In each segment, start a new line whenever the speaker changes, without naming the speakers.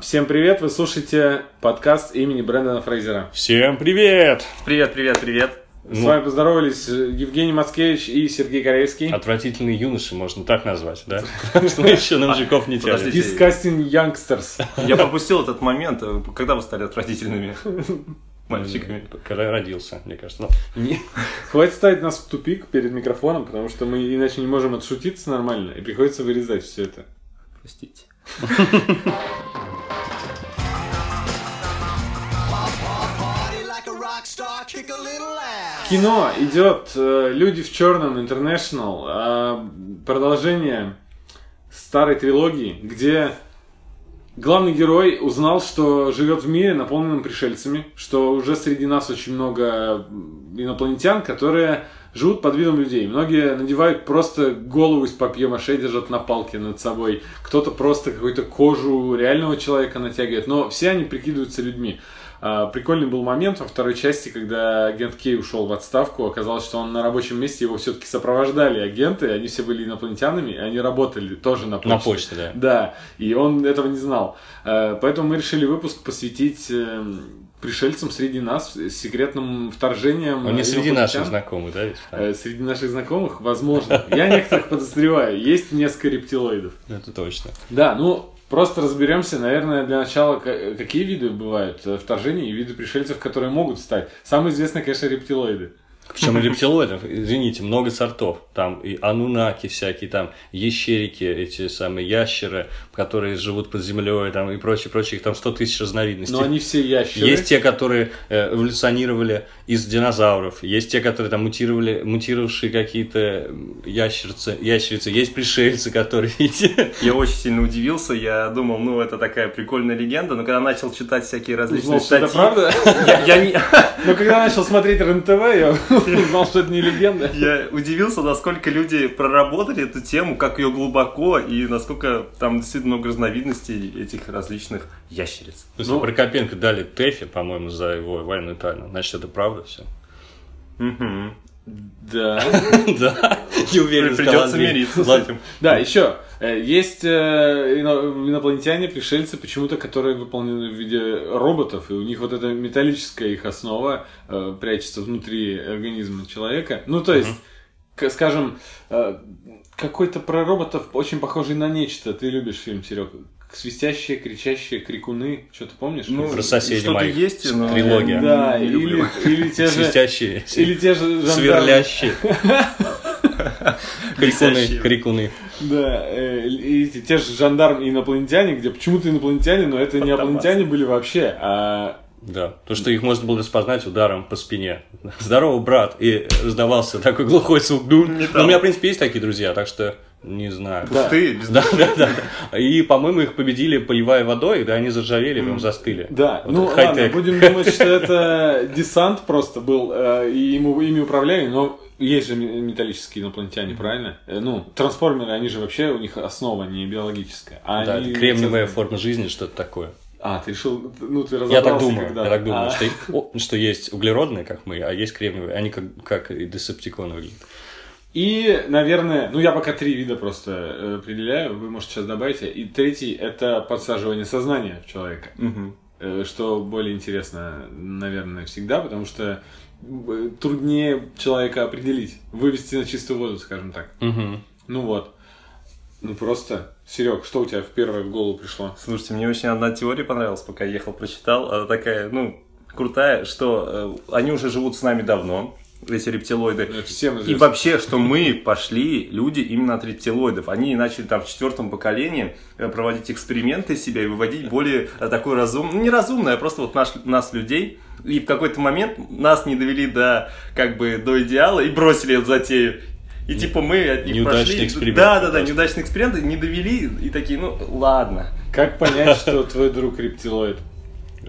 Всем привет, вы слушаете подкаст имени Брэндона Фрейзера.
Всем привет!
Привет, привет, привет.
С вами поздоровались Евгений Мацкевич и Сергей Корейский.
Отвратительные юноши, можно так назвать, да? Что мы еще на мужиков не тянем.
Подождите.
Disgusting Youngsters.
Я пропустил этот момент. Когда вы стали отвратительными мальчиками?
Когда родился, мне кажется. Ну, не-
Хватит ставить нас в тупик перед микрофоном, потому что мы иначе не можем отшутиться нормально, и приходится вырезать все это.
Простите.
Кино идет э, Люди в черном International, э, продолжение старой трилогии, где главный герой узнал, что живет в мире, наполненном пришельцами, что уже среди нас очень много инопланетян, которые живут под видом людей. Многие надевают просто голову из папье-маше, держат на палке над собой. Кто-то просто какую-то кожу реального человека натягивает. Но все они прикидываются людьми. А, Прикольный был момент во второй части, когда агент Кей ушел в отставку. Оказалось, что он на рабочем месте, его все-таки сопровождали агенты. Они все были инопланетянами, и они работали тоже на почте.
На почте, да.
Да, и он этого не знал. Э, Поэтому мы решили выпуск посвятить э, пришельцам среди нас, с секретным вторжением.
Он не среди наших знакомых, да? ведь?
Э, Среди наших знакомых, возможно. Я некоторых подозреваю. Есть несколько рептилоидов.
Это точно.
Да, ну, просто разберемся, наверное, для начала, ка- какие виды бывают э, вторжений и виды пришельцев, которые могут стать. Самый известный, конечно, рептилоиды.
Причем рептилоидов, извините, много сортов. Там и анунаки всякие, там ящерики, эти самые ящеры, которые живут под землей, там и прочее, прочее. Их там 100 тысяч разновидностей.
Но они все ящеры.
Есть те, которые э, эволюционировали из динозавров, есть те, которые там мутировали, мутировавшие какие-то м, ящерицы, ящерицы, есть пришельцы, которые,
Я очень сильно удивился. Я думал, ну, это такая прикольная легенда. Но когда начал читать всякие различные
Узнал, что это
статьи...
правда?
Я, я не-
Но когда начал смотреть РЕН-ТВ, я узнал, что это не легенда.
я удивился, насколько люди проработали эту тему, как ее глубоко, и насколько там действительно много разновидностей этих различных ящериц.
Если
Ну-
Прокопенко дали Тэфи, по-моему, за его военную тайну, значит, это правда все.
Мгм.
Да.
Да, не уверен,
Придется мириться с этим.
Да, еще. Э, Есть э, ино- инопланетяне, пришельцы, почему-то, которые выполнены в виде роботов, и у них вот эта металлическая их основа э, прячется внутри организма человека. Ну, то есть, к- скажем, какой-то про роботов очень похожий на нечто. Ты любишь фильм, Серега? Свистящие, кричащие, крикуны. Что-то помнишь?
Ну,
Про соседей
что-то
моих.
есть, но
Трилогия.
да, или, или те же...
Свистящие,
Или те же жандармы.
сверлящие. Крикуны, крикуны.
Да, э, и те же жандармы и инопланетяне, где почему-то инопланетяне, но это не инопланетяне были вообще, а
Да, то, что их можно было распознать ударом по спине. Здорово, брат! И раздавался такой глухой звук. Но у меня, в принципе, есть такие друзья, так что не знаю.
Пустые, без
Да, да, да. да. И, по-моему, их победили, поливая водой, да, они заржавели, прям застыли.
Да,
Вот
ну ладно, будем думать, что это десант просто был, э, и ему, ими управляли, но есть же ме- металлические инопланетяне, правильно? Э, Ну, трансформеры, они же вообще, у них основа не биологическая. А
Да,
они-
кремниевая форма жизни, что-то такое.
А, ты решил, ну ты
Я
разобрался
так думаю,
когда-то.
я так думаю,
А,
что, что есть углеродные, как мы, а есть кремниевые. Они как, как и десептиконы выглядят.
И, наверное, ну я пока три вида просто э, определяю, вы можете сейчас добавить. И третий – это подсаживание сознания в человека. Э, Что более интересно, наверное, всегда, потому что труднее человека определить, вывести на чистую воду, скажем так.
Мгм.
Ну вот. Ну просто. Серег, что у тебя в первое в голову пришло?
Слушайте, мне очень одна теория понравилась, пока я ехал, прочитал. Она такая, ну, крутая, что э, они уже живут с нами давно, эти рептилоиды.
Это всем
И вообще, что мы пошли, люди, именно от рептилоидов. Они начали там в четвертом поколении э, проводить эксперименты из себя и выводить более э, такой разумный, ну не разумный, а просто вот наш, нас, людей. И в какой-то момент нас не довели до, как бы, до идеала и бросили эту затею. И типа мы от них
Неудачный
пошли.
эксперимент
Да, да, да,
просто.
неудачный эксперимент, и не довели, и такие, ну ладно.
Как понять, что твой друг рептилоид?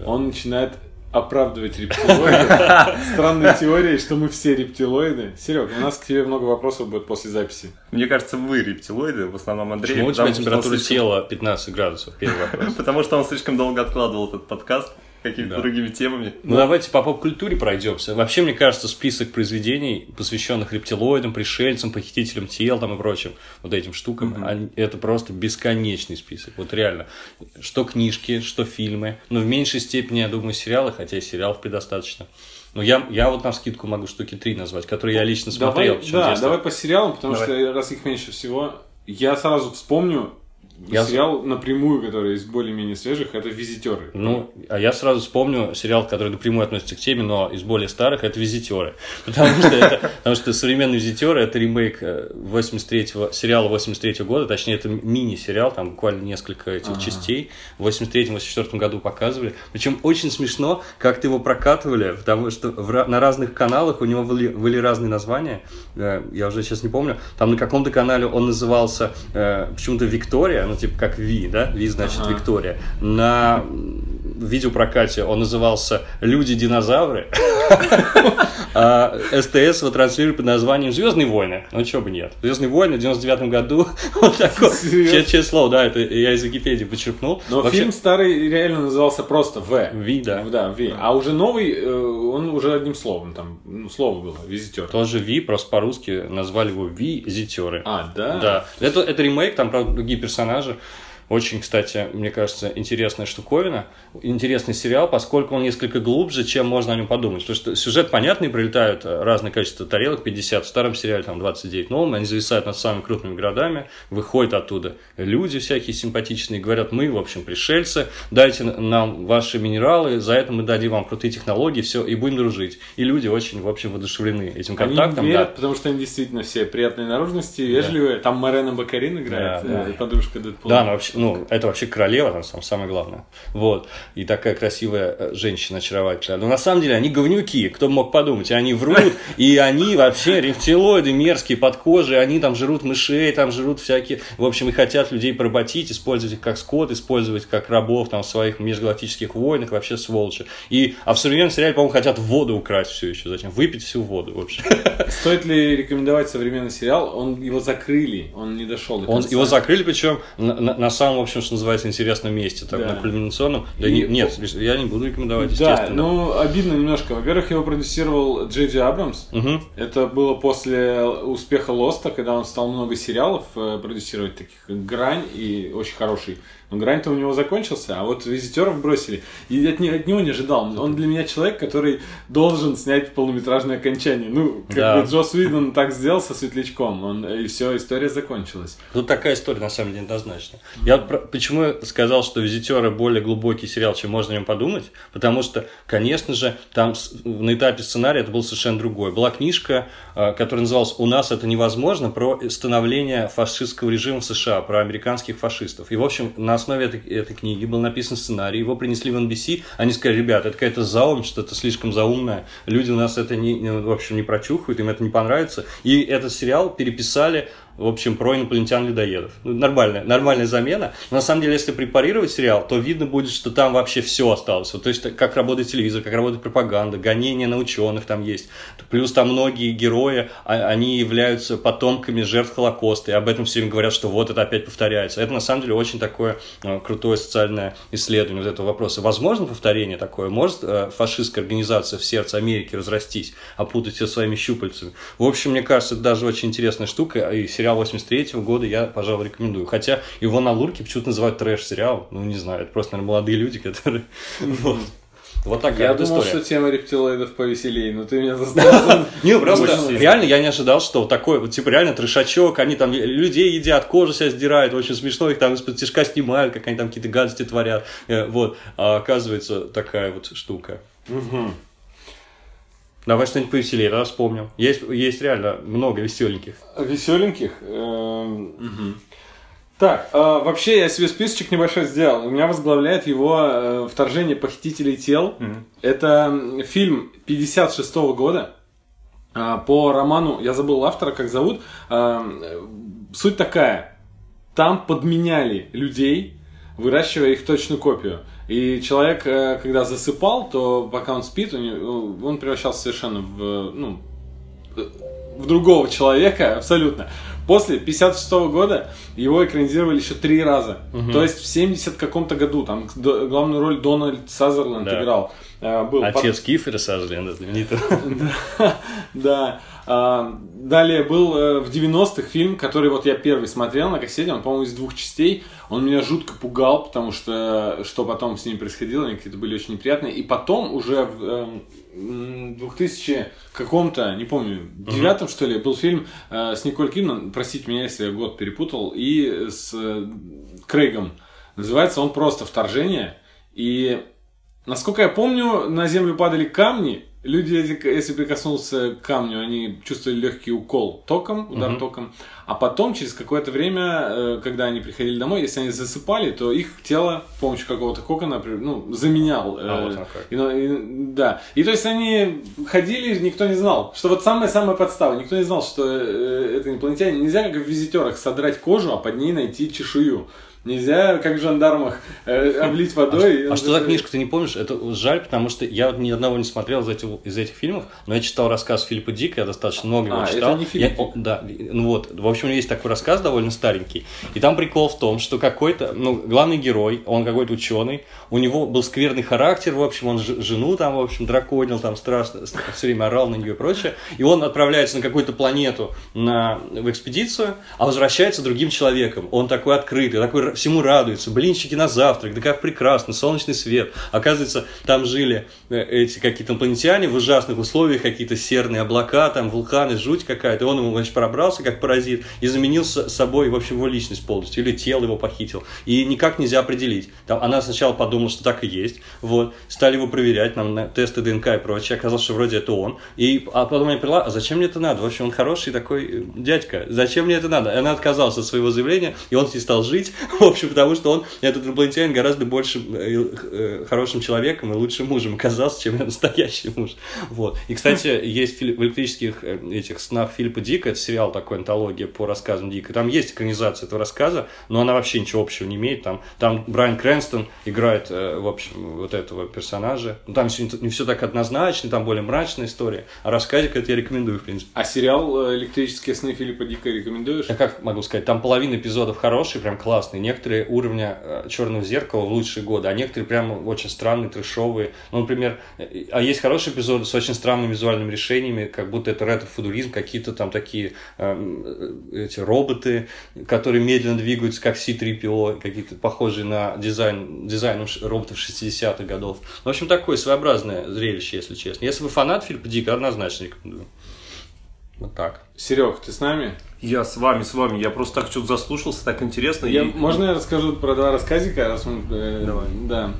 Он начинает оправдывать рептилоиды. Странной теорией, что мы все рептилоиды. Серег, у нас к тебе много вопросов будет после записи.
Мне кажется, вы рептилоиды, в основном Андрей.
Почему у тебя температура
слишком-
тела 15 градусов? Первый вопрос.
Потому что он слишком долго откладывал этот подкаст. Какими-то
Да.
другими темами.
Ну, давайте по поп-культуре пройдемся. Вообще, мне кажется, список произведений, посвященных рептилоидам, пришельцам, похитителям тел там и прочим, вот этим штукам, они- это просто бесконечный список. Вот реально. Что книжки, что фильмы. Но в меньшей степени, я думаю, сериалы, хотя и сериалов предостаточно. Но я, я вот на скидку могу штуки три назвать, которые я лично смотрел.
Давай, да,
детстве.
давай по сериалам, потому
Давай.
что раз их меньше всего, я сразу вспомню
Я-
сериал напрямую, который из более-менее свежих, это «Визитеры».
Ну, а я сразу вспомню сериал, который напрямую относится к теме, но из более старых, это «Визитеры». Потому что, это, потому что современные «Визитеры» — это ремейк э, 83-го, сериала 83 года, точнее, это мини-сериал, там буквально несколько этих частей. В 83-84 году показывали. Причем очень смешно, как-то его прокатывали, потому что в на разных каналах у него были, были разные названия. Э, Я уже сейчас не помню. Там на каком-то канале он назывался э, почему-то «Виктория», ну, типа как Ви, да? Ви значит
Ага.
Виктория. На видеопрокате он назывался «Люди-динозавры», СТС его транслирует под названием «Звездные войны». Ну, чего бы нет. «Звездные войны» в 99 году. Вот такое. Честное слово, да, это я из Википедии почерпнул.
Но фильм старый реально назывался просто «В».
Ви, да.
Да, «Ви». А уже новый, э, он уже одним словом, там, ну, слово было, «Визитер».
Тоже Ви, просто по-русски назвали его «Визитеры».
А, да?
Да. Это, это ремейк, там, правда, другие персонажи. Очень, кстати, мне кажется, интересная штуковина. Интересный сериал, поскольку он несколько глубже, чем можно о нем подумать. Потому что сюжет понятный, прилетают э, разное количество тарелок, 50, в старом сериале там 29 новым, они зависают над самыми крупными городами, выходят оттуда люди всякие симпатичные, говорят, мы, в общем, пришельцы, дайте нам ваши минералы, за это мы дадим вам крутые технологии, все, и будем дружить. И люди очень, в общем, воодушевлены этим
Они
контактом.
верят,
да.
потому что они действительно все приятной наружности, вежливые. Там Марена Бакарин играет,
Да, да.
э, подружка Дэдпула.
Да, она вообще, ну, это вообще королева, там сам- самое главное. Вот. И такая красивая э, женщина очаровательная. Но на самом деле они говнюки, кто бы мог подумать. И они врут, и они вообще рептилоиды мерзкие под кожей, они там жрут мышей, там жрут всякие, в общем, и хотят людей поработить, использовать их как скот, использовать как рабов там в своих межгалактических войнах, вообще сволочи. И, а в современном сериале, по-моему, хотят воду украсть все еще. Зачем? Выпить всю воду вообще.
Стоит ли рекомендовать современный сериал? Он его закрыли, он не дошел до
Он,
конца.
его закрыли, причем на, на- на самом, в общем, что называется, интересном месте, так,
Да.
на кульминационном. Да
И-
не- нет, я не буду рекомендовать,
Да,
естественно.
ну обидно немножко. Во-первых, его продюсировал Джей Джей Абрамс.
Мгм.
Это было после успеха Лоста, когда он стал много сериалов э, продюсировать, таких как Грань и очень хороший. Но Грань-то у него закончился, а вот Визитеров бросили. И от, от него не ожидал. Он для меня человек, который должен снять полнометражное окончание. Ну, как
Да.
бы Джос Уидон так сделал со Светлячком. Он, и все, история закончилась.
Тут такая история, на самом деле, однозначно. Я вот про- почему я сказал, что «Визитеры» более глубокий сериал, чем можно о нем подумать? Потому что, конечно же, там на этапе сценария это было совершенно другое. Была книжка, э, которая называлась «У нас это невозможно», про становление фашистского режима в США, про американских фашистов. И, в общем, на основе этой, этой книги был написан сценарий, его принесли в NBC, они сказали, ребята, это какая-то заум, что-то слишком заумное, люди у нас это, не, не- в общем, не прочухают, им это не понравится. И этот сериал переписали в общем, про инопланетян-людоедов. Ну, нормальная, нормальная замена. Но на самом деле, если препарировать сериал, то видно будет, что там вообще все осталось. Вот, то есть, как работает телевизор, как работает пропаганда, гонения на ученых там есть. Плюс там многие герои, а- они являются потомками жертв Холокоста, и об этом все время говорят, что вот это опять повторяется. Это на самом деле очень такое э, крутое социальное исследование вот этого вопроса. Возможно повторение такое? Может э, фашистская организация в сердце Америки разрастись, опутать все своими щупальцами? В общем, мне кажется, это даже очень интересная штука, и сериал 83 года я, пожалуй, рекомендую. Хотя его на Лурке почему-то называют трэш-сериал. Ну, не знаю, это просто, наверное, молодые люди, которые... Вот. Вот такая
Я
вот
думал,
история.
что тема рептилоидов повеселее, но ты меня заставил.
Не, просто реально я не ожидал, что вот такой, вот, типа, реально трешачок, они там людей едят, кожу себя сдирают, очень смешно, их там из-под тяжка снимают, как они там какие-то гадости творят, Э, вот, а оказывается такая вот штука. Давай что-нибудь повеселее, да, вспомним. Есть, есть реально много веселеньких.
Веселеньких. эм, Так, э, вообще я себе списочек небольшой сделал. У меня возглавляет его э, «Вторжение похитителей тел». Это м, фильм 56 года э, по роману, я забыл автора, как зовут. Э, Суть такая. Там подменяли людей, выращивая их точную копию. И человек, э, когда засыпал, то пока он спит, у него- он превращался совершенно в, ну, в другого человека, абсолютно. После 56 года его экранизировали еще три раза. То есть в 70 каком-то году там главную роль Дональд Сазерленд
Да.
играл. Э, Был
Отец Кифера Сазерленда, знаменитый.
да, далее был э, в 90-х фильм, который вот я первый смотрел на кассете, он, по-моему, из двух частей. Он меня жутко пугал, потому что что потом с ним происходило, они какие-то были очень неприятные. И потом уже в эм, м, 2000 каком-то, не помню, девятом что ли, был фильм э, с Николь Кидман, простите меня, если я год перепутал, и с э, Крейгом. Называется он просто «Вторжение». И Насколько я помню, на землю падали камни. Люди, если прикоснулся к камню, они чувствовали легкий укол током, удар током. А потом, через какое-то время, э, когда они приходили домой, если они засыпали, то их тело с помощью какого-то кокона ну, заменял. э,
А, вот оно как.
и, ну, и- да. И то есть они ходили, никто не знал. Что вот самая-самая подстава. Никто не знал, что э, это инопланетяне. Нельзя, как в визитерах, содрать кожу, а под ней найти чешую. Нельзя, как в жандармах, э, облить водой.
А что за книжка, ты не помнишь? Это жаль, потому что я вот ни одного не смотрел из этих, из этих фильмов, но я читал рассказ Филиппа Дика, я достаточно много его
А, это
читал.
не Филипп
Я- о, да, ну вот, в общем, есть такой рассказ довольно старенький. И там прикол в том, что какой-то, ну, главный герой, он какой-то ученый, у него был скверный характер, в общем, он ж- жену там, в общем, драконил, там страшно, все время орал на нее и прочее. И он отправляется на какую-то планету на, в экспедицию, а возвращается другим человеком. Он такой открытый, такой всему радуется, блинчики на завтрак, да как прекрасно, солнечный свет. Оказывается, там жили э, эти какие-то инопланетяне в ужасных условиях, какие-то серные облака, там вулканы, жуть какая-то. Он ему, значит, пробрался как паразит и заменил собой, в общем, его личность полностью. Или тело его похитил. И никак нельзя определить. Там, она сначала подумала, что так и есть. Вот. Стали его проверять, нам на тесты ДНК и прочее. Оказалось, что вроде это он. И, а потом я поняла, а зачем мне это надо? В общем, он хороший такой э, дядька. Зачем мне это надо? И она отказалась от своего заявления, и он с ней стал жить. В общем, потому что он, этот инопланетянин, гораздо больше э, э, хорошим человеком и лучшим мужем оказался, чем ее настоящий муж. Вот. И, кстати, есть в электрических э, этих снах Филиппа Дика, это сериал такой, антология по рассказам Дика. Там есть экранизация этого рассказа, но она вообще ничего общего не имеет. Там, там Брайан Крэнстон играет, в общем, вот этого персонажа. Ну, там всё не все так однозначно, там более мрачная история. А рассказик это я рекомендую, в принципе.
А сериал «Электрические сны» Филиппа Дика рекомендуешь?
Я как могу сказать, там половина эпизодов хорошие, прям классные. Некоторые уровня э, черного зеркала в лучшие годы, а некоторые прям очень странные, трешовые. Ну, например, э, а есть хорошие эпизоды с очень странными визуальными решениями, как будто это ретро-футуризм, какие-то там такие эм, э, эти роботы, которые медленно двигаются, как C-3PO, какие-то похожие на дизайн, дизайн роботов 60-х годов. В общем, такое своеобразное зрелище, если честно. Если вы фанат Филиппа Дика, однозначно рекомендую. Вот так.
Серег, ты с нами?
Я с вами, с вами. Я просто так что-то заслушался, так интересно.
Я,
И-
можно я расскажу про два рассказика? Раз мы, э,
Давай.
Да.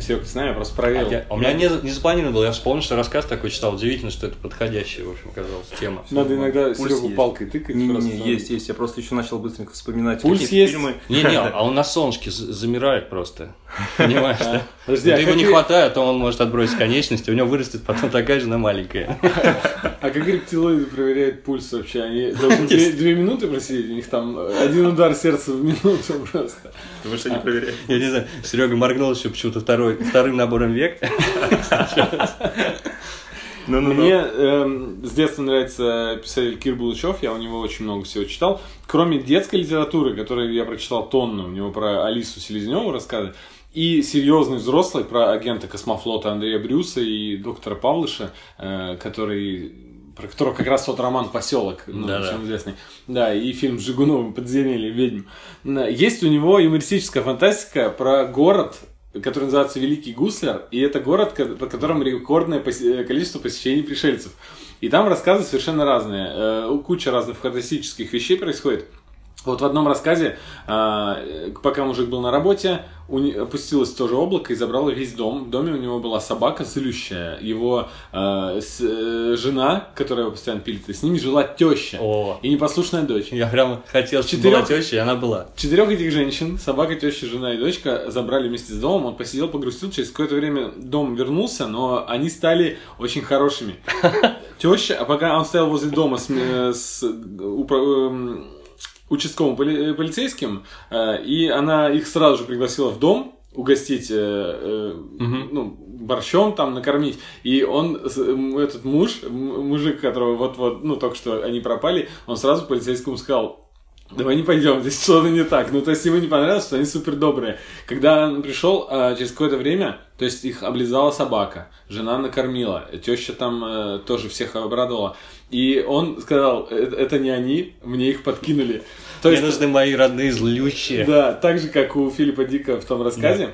Серег, ты с нами? Я просто
А
проверил.
я- у меня не, не запланировано было, я вспомнил, что рассказ такой читал. Удивительно, что это подходящая, в общем, оказалась тема.
Надо иногда
Пульс
Серегу
есть.
палкой тыкать.
Не, не,
просто.
не, есть, есть. Я просто еще начал быстренько вспоминать
Пульс есть?
фильмы.
Не-не, а он на солнышке замирает просто. Понимаешь, да?
Подожди, а
его
как
не хватает, то он может отбросить конечности, у него вырастет потом такая же, но маленькая.
А как рептилоиды проверяют пульс вообще? Они должны две, две минуты просидеть? У них там один удар сердца в минуту просто.
Потому что они проверяют.
Я не знаю, Серега моргнул еще почему-то второй, вторым набором век.
Ну-ну-ну.
Мне эм, с детства нравится писатель Кир Булычев, я у него очень много всего читал. Кроме детской литературы, которую я прочитал тонну, у него про Алису Селезневу рассказы, и серьезный взрослый про агента космофлота Андрея Брюса и доктора Павлыша, э, который про которого как раз тот роман «Поселок», ну,
Да-да.
всем известный. Да, и фильм с Жигуновым «Подземелье ведьм». Да, Есть у него юмористическая фантастика про город, который называется Великий Гуслер, и это город, ко- по которому рекордное количество посещений пришельцев. И там рассказы совершенно разные. Э, Куча разных фантастических вещей происходит. Вот в одном рассказе, а, э, пока мужик был на работе, опустилось тоже облако и забрало весь дом. В доме у него была собака злющая. Его а, с- э, жена, которая его постоянно пилит, и с ними жила теща.
О.
И непослушная дочь.
Я прям хотел, чтобы
Четырёх-
была теща, и она была.
Четырех этих женщин, собака, теща, жена и дочка, забрали вместе с домом. Он посидел, погрустил. Через какое-то время дом вернулся, но они стали очень хорошими. Теща, а пока он стоял возле дома с, э, с упра- эм, участковым поли- э, полицейским, э, и она их сразу же пригласила в дом угостить э, э, ну, борщом там накормить. И он, этот муж, мужик, которого вот-вот, ну, только что они пропали, он сразу полицейскому сказал, Давай не пойдем, здесь что-то не так. Ну, то есть ему не понравилось, что они супер добрые. Когда он пришел, а, через какое-то время, то есть их облизала собака, жена накормила, теща там э, тоже всех обрадовала. И он сказал, «Э, это не они, мне их подкинули. То
Мне
есть,
нужны мои родные злющие.
да, так же, как у Филиппа Дика в том рассказе.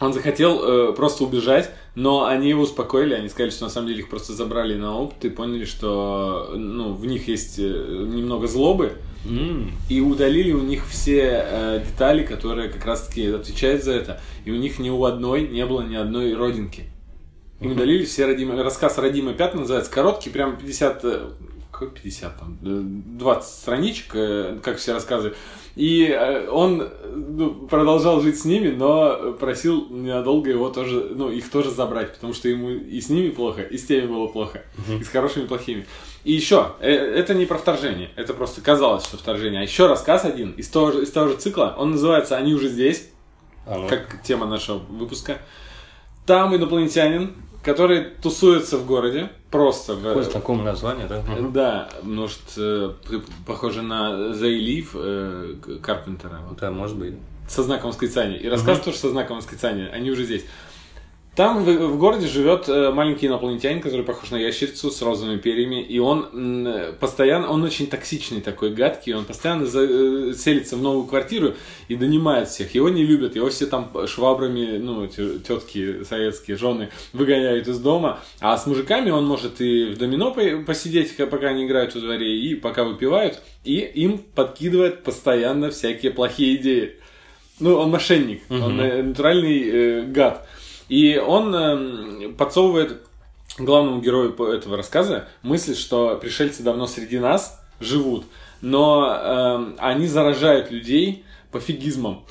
Он захотел э, просто убежать, но они его успокоили, они сказали, что на самом деле их просто забрали на опыт и поняли, что ну, в них есть э, немного злобы,
М.
и удалили у них все э, детали, которые как раз-таки отвечают за это. И у них ни у одной не было ни одной родинки. Им удалили все родимые... Рассказ «Родимые пятна» называется короткий, прям 50... э, Какой 50 там? э, 20 страничек, э, как все рассказы. И э, он э, ну, продолжал жить с ними, но просил ненадолго его тоже, ну, их тоже забрать, потому что ему и с ними плохо, и с теми было плохо, и с хорошими, и плохими. И еще, э, это не про вторжение, это просто казалось, что вторжение. А еще рассказ один из того же, из того же цикла, он называется «Они уже здесь»,
А ну.
как тема нашего выпуска. Там инопланетянин, который тусуется в городе, просто.
Какое знакомое название, да? Мгм.
Да, может, э, п- похоже на The Leaf э, Карпентера.
Да, может быть.
со знаком восклицания. И рассказ тоже со знаком восклицания. Они уже здесь. Там в, в городе живет э, маленький инопланетянин, который похож на ящерицу с розовыми перьями, и он э, постоянно, он очень токсичный такой, гадкий, он постоянно за- э, селится в новую квартиру и донимает всех. Его не любят, его все там швабрами, ну, тетки советские, жены выгоняют из дома, а с мужиками он может и в домино по- посидеть, ка- пока они играют во дворе, и пока выпивают, и им подкидывает постоянно всякие плохие идеи. Ну, он мошенник, он э, натуральный э, гад. И он эм, подсовывает главному герою этого рассказа мысль, что пришельцы давно среди нас живут, но эм, они заражают людей пофигизмом.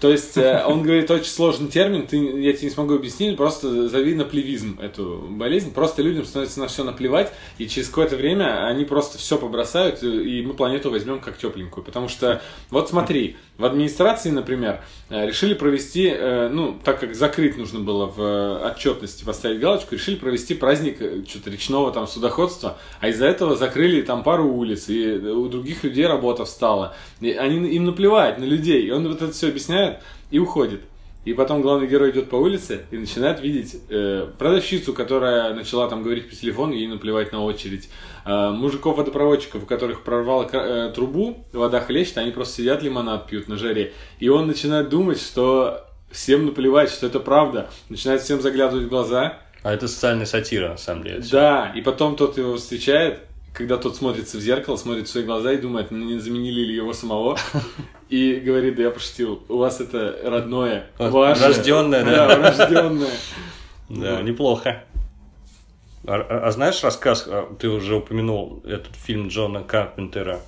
То есть э, он говорит очень сложный термин, ты, я тебе не смогу объяснить, просто зови на плевизм эту болезнь. Просто людям становится на все наплевать, и через какое-то время они просто все побросают, и мы планету возьмем как тепленькую. Потому что, вот смотри, в администрации, например, э, решили провести, э, ну, так как закрыть нужно было в э, отчетности, поставить галочку, решили провести праздник что-то речного там судоходства, а из-за этого закрыли там пару улиц, и у других людей работа встала. И они, им наплевать на людей, и он вот это все объясняет и уходит. И потом главный герой идет по улице и начинает видеть э, продавщицу, которая начала там говорить по телефону, ей наплевать на очередь. Э, мужиков-водопроводчиков, у которых прорвало э, трубу, вода хлещет, они просто сидят лимонад пьют на жаре. И он начинает думать, что всем наплевать, что это правда. Начинает всем заглядывать в глаза.
А это социальная сатира, на самом деле.
Да, и потом тот его встречает, когда тот смотрится в зеркало, смотрит в свои глаза и думает, «Ну, не заменили ли его самого. И говорит, да я пошутил, у вас это родное,
Вот,
ваше.
рождённое, да.
Да, рожденное.
Да, неплохо. А, а- а знаешь рассказ, а, ты уже упомянул этот фильм Джона Карпентера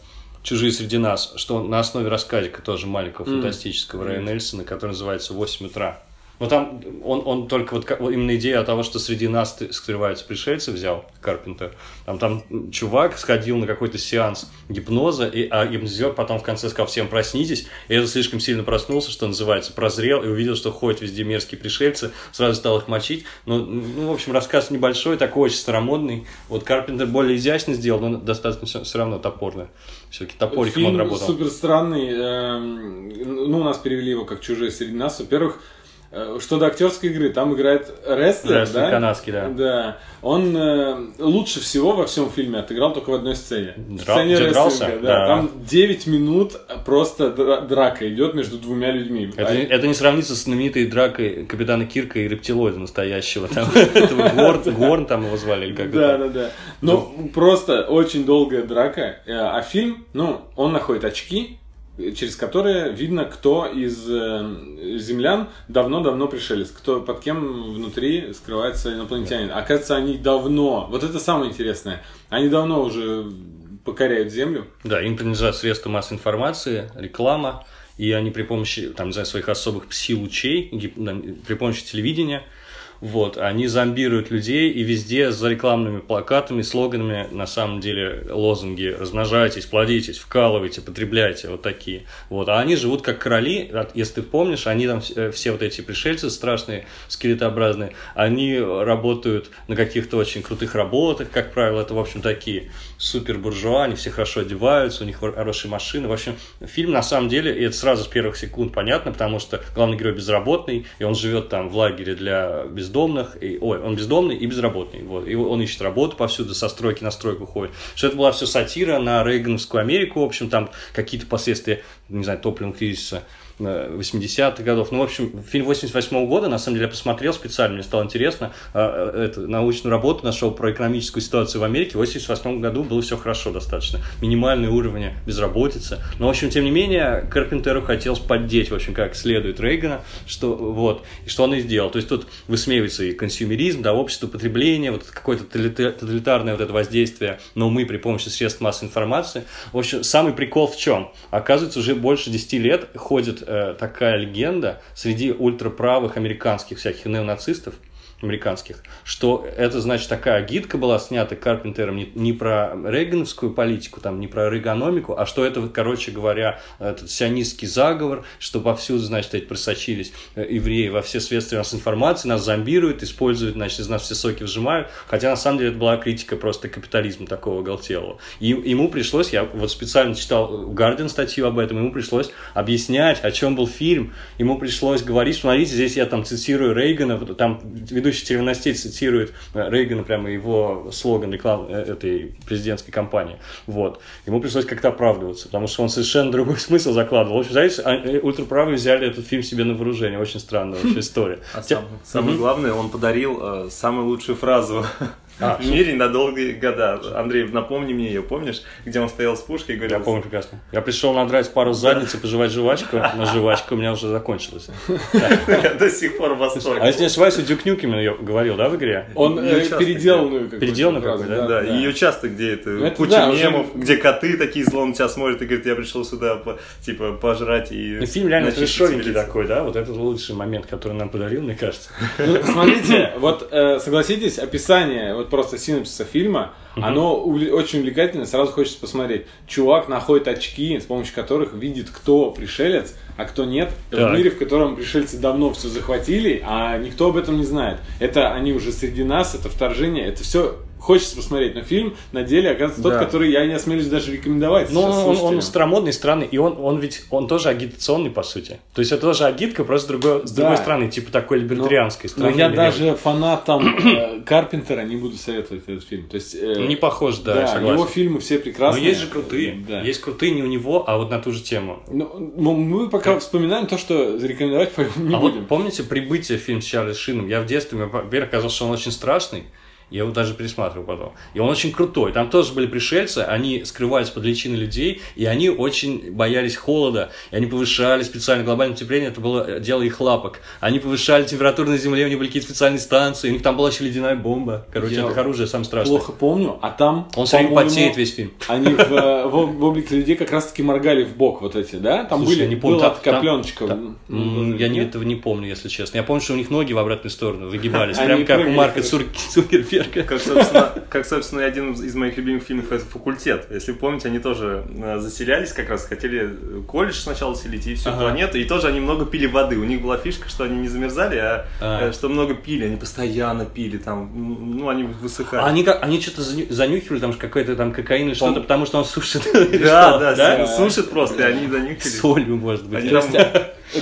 «Чужие среди нас», что на основе рассказика тоже маленького фантастического Райана Эльсона, который называется «8 утра». Но там он, он только вот, именно идея того, что среди нас скрываются пришельцы, взял Карпентер. Там, там чувак сходил на какой-то сеанс гипноза, и, а гипнозер потом в конце сказал всем проснитесь. И это слишком сильно проснулся, что называется, прозрел и увидел, что ходят везде мерзкие пришельцы, сразу стал их мочить. Ну, ну, в общем, рассказ небольшой, такой очень старомодный. Вот Карпентер более изящно сделал, но достаточно все, равно топорно. Все-таки топориком он
Фильм
работал.
супер странный. эм, Ну, у нас перевели его как «Чужие среди нас». Во-первых, что до актерской игры, там играет рестлер,
Рестлер
да?
канадский, да.
Да. Он э, лучше всего во всем фильме отыграл только в одной сцене. В
Дра-
сцене
где дрался? Да.
да. Там 9 минут просто дра- драка идет между двумя людьми.
Это,
А-
не- это не сравнится с знаменитой дракой капитана Кирка и рептилоида настоящего. Там, Горн, там его звали, или как
Да, да, да. Ну, просто очень долгая драка. Э, А фильм, ну, он находит очки, э, через которые видно, кто из э, землян давно-давно пришелец, кто под кем внутри скрывается инопланетянин. Оказывается, они давно, вот это самое интересное, они давно уже покоряют Землю.
Да, им принадлежат средства массовой информации, реклама, и они при помощи, там, не знаю, своих особых пси-лучей, при помощи телевидения Вот, они зомбируют людей, и везде за рекламными плакатами, слоганами, на самом деле, лозунги «размножайтесь, плодитесь, вкалывайте, потребляйте», вот такие. Вот, а они живут как короли, если ты помнишь, они там э, все вот эти пришельцы страшные, скелетообразные, они работают на каких-то очень крутых работах, как правило, это, в общем, такие супер буржуа, они все хорошо одеваются, у них хорошие машины. В общем, фильм на самом деле, и это сразу с первых секунд понятно, потому что главный герой безработный, и он живет там в лагере для бездомных, и, ой, он бездомный и безработный, вот, и он ищет работу повсюду, со стройки на стройку ходит. Что это была все сатира на Рейгановскую Америку, в общем, там какие-то последствия, не знаю, топливного кризиса, 80-х годов. Ну, в общем, фильм 88 года, на самом деле, я посмотрел специально, мне стало интересно. а, э, эту научную работу нашел про экономическую ситуацию в Америке. В 88 году было все хорошо достаточно. Минимальный уровень безработицы. Но, в общем, тем не менее, Карпентеру хотелось поддеть, в общем, как следует Рейгана, что вот, и что он и сделал. То есть тут высмеивается и консюмеризм, да, общество потребления, вот какое-то тоталита- тоталитарное вот это воздействие на умы при помощи средств массовой информации. В общем, самый прикол в чем? Оказывается, уже больше 10 лет ходит э, такая легенда среди ультраправых американских всяких неонацистов, американских, что это, значит, такая гидка была снята Карпентером не, не про рейгановскую политику, там, не про рейгономику, а что это, короче говоря, этот сионистский заговор, что повсюду, значит, эти просочились э, евреи во все средства массовой информации, нас зомбируют, используют, значит, из нас все соки выжимают, хотя на самом деле это была критика просто капитализма такого оголтелого. И ему пришлось, я вот специально читал Guardian статью об этом, ему пришлось объяснять, о чем был фильм, ему пришлось говорить, смотрите, здесь я там цитирую Рейгана, там ведущий теленостей цитирует э, Рейгана, прямо его слоган рекламы э, этой президентской кампании. Вот. Ему пришлось как-то оправдываться, потому что он совершенно другой смысл закладывал. В общем, знаете, а, э, ультраправые взяли этот фильм себе на вооружение. Очень странная вообще история.
А
Те-
сам- самое главное, он подарил э, самую лучшую фразу
А,
в мире на долгие года. Андрей, напомни мне ее, помнишь, где он стоял с пушкой и говорил...
Я помню прекрасно. Я пришел надрать пару задниц и пожевать жвачку, но жвачка у меня уже закончилась.
Я до сих пор в
А
восторге.
если не ошибаюсь, у Дюк говорил, да, в игре?
Он э, переделанную какую-то
Переделанную какую,
Да, ее часто где это,
Ну,
куча
да,
мемов, где коты такие зло на тебя смотрят и говорят, я пришел сюда, типа, пожрать и...
Ну, фильм реально трешовенький
себе лицо».
такой, да? Вот это лучший момент, который нам подарил, мне кажется.
Ну, смотрите, вот э, согласитесь, описание вот просто синопсиса фильма, оно увле- очень увлекательно, сразу хочется посмотреть. Чувак находит очки, с помощью которых видит, кто пришелец, а кто нет.
Так.
В мире, в котором пришельцы давно все захватили, а никто об этом не знает. Это они уже среди нас, это вторжение, это все хочется посмотреть. Но фильм на деле оказывается тот,
Да.
который я не осмелюсь даже рекомендовать.
Ну, он, он старомодный, странный, и он, он ведь, он тоже агитационный, по сути. То есть это тоже агитка, просто с другой, с
Да.
другой стороны, типа такой либертарианской
Но
страны.
я даже фанатам э, Карпентера не буду советовать этот фильм. То есть, э,
Не похож, да,
да,
согласен.
его фильмы все
Но
прекрасные.
есть же крутые.
Да.
Есть крутые не у него, а вот на ту же тему.
Ну, м- мы пока вспоминаем то, что рекомендовать не
а
будем.
вот помните «Прибытие» фильм с Чарли Шином? Я в детстве, мне, казалось, что он очень страшный. Я его даже пересматривал потом. И он очень крутой. Там тоже были пришельцы, они скрывались под личиной людей, и они очень боялись холода. И они повышали специально глобальное потепление, это было дело их лапок. Они повышали температуру на Земле, у них были какие-то специальные станции, у них там была еще ледяная бомба. Короче,
Я
это оружие самое страшное.
Плохо помню, а там,
Он все время потеет весь фильм.
Они в, э, в, в облике людей как раз-таки моргали в бок вот эти, да? Там
Слушай,
были,
я не помню,
была
там-
такая
там-
пленочка.
М,
Ну,
Я не, этого не помню, если честно. Я помню, что у них ноги в обратную сторону выгибались. Прям как у Марка
короче.
Цукерберга.
Как, собственно, как, собственно, один из моих любимых фильмов это «Факультет». Если помните, они тоже э, заселялись как раз, хотели э, колледж сначала селить и всю
Ага.
планету, и тоже они много пили воды. У них была фишка, что они не замерзали, а,
А.
э, что много пили. Они постоянно пили, там, ну, они высыхали.
Они, как- они что-то заню- занюхивали, там же какой-то там кокаин или что-то, потому что он сушит.
Да, да, сушат просто, и они занюхали.
Солью, может быть.
Они там-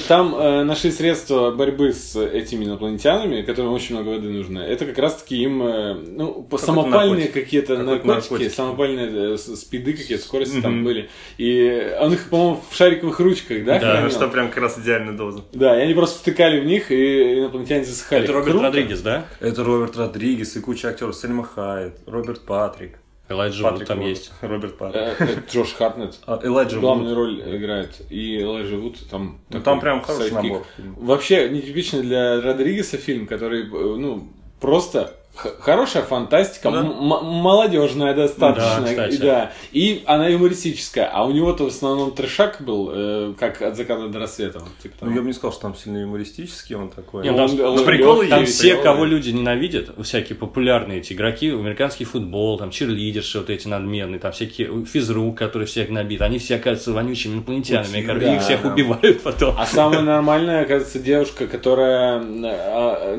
Там э, нашли средства борьбы с этими инопланетянами, которым очень много воды нужно. Это как раз-таки им э, ну, по- самопальные какие-то наркотики,
наркотик.
самопальные э, спиды какие-то, скорости там
Мгм.
были. И он их, по-моему, в шариковых ручках, да,
Да,
хранил?
Ну, что прям как раз идеальная доза.
Да, и они просто втыкали в них, и инопланетяне засыхали.
Это Роберт
Круто.
Родригес, да?
Это Роберт Родригес и куча актеров. Сельма Хайет, Роберт Патрик.
Элайджа Вуд там
Уорд.
есть.
Роберт Патрик.
Э, э, Джош Хартнет.
А, Элайджа
Главную
Вуд.
роль играет. И Элайджа Вуд там...
Ну, там прям хороший
sidekick.
набор.
Вообще, нетипичный для Родригеса фильм, который, э, ну, просто хорошая фантастика,
Да.
м- м- молодежная достаточно,
Да, кстати.
и, да, и она юмористическая, а у него-то в основном трешак был, э, как от заката до рассвета. вот, типа
Ну,
того.
я бы не сказал, что там сильно юмористический он такой.
Не,
Ну,
там,
он-
ну, приколы
Там
есть,
все,
приколы.
кого люди ненавидят, всякие популярные эти игроки, американский футбол, там чирлидерши вот эти надменные, там всякие физрук, которые всех гнобит, они все оказываются вонючими инопланетянами,
Очень,
да,
их всех
да.
убивают потом.
А самая нормальная, оказывается, девушка, которая э,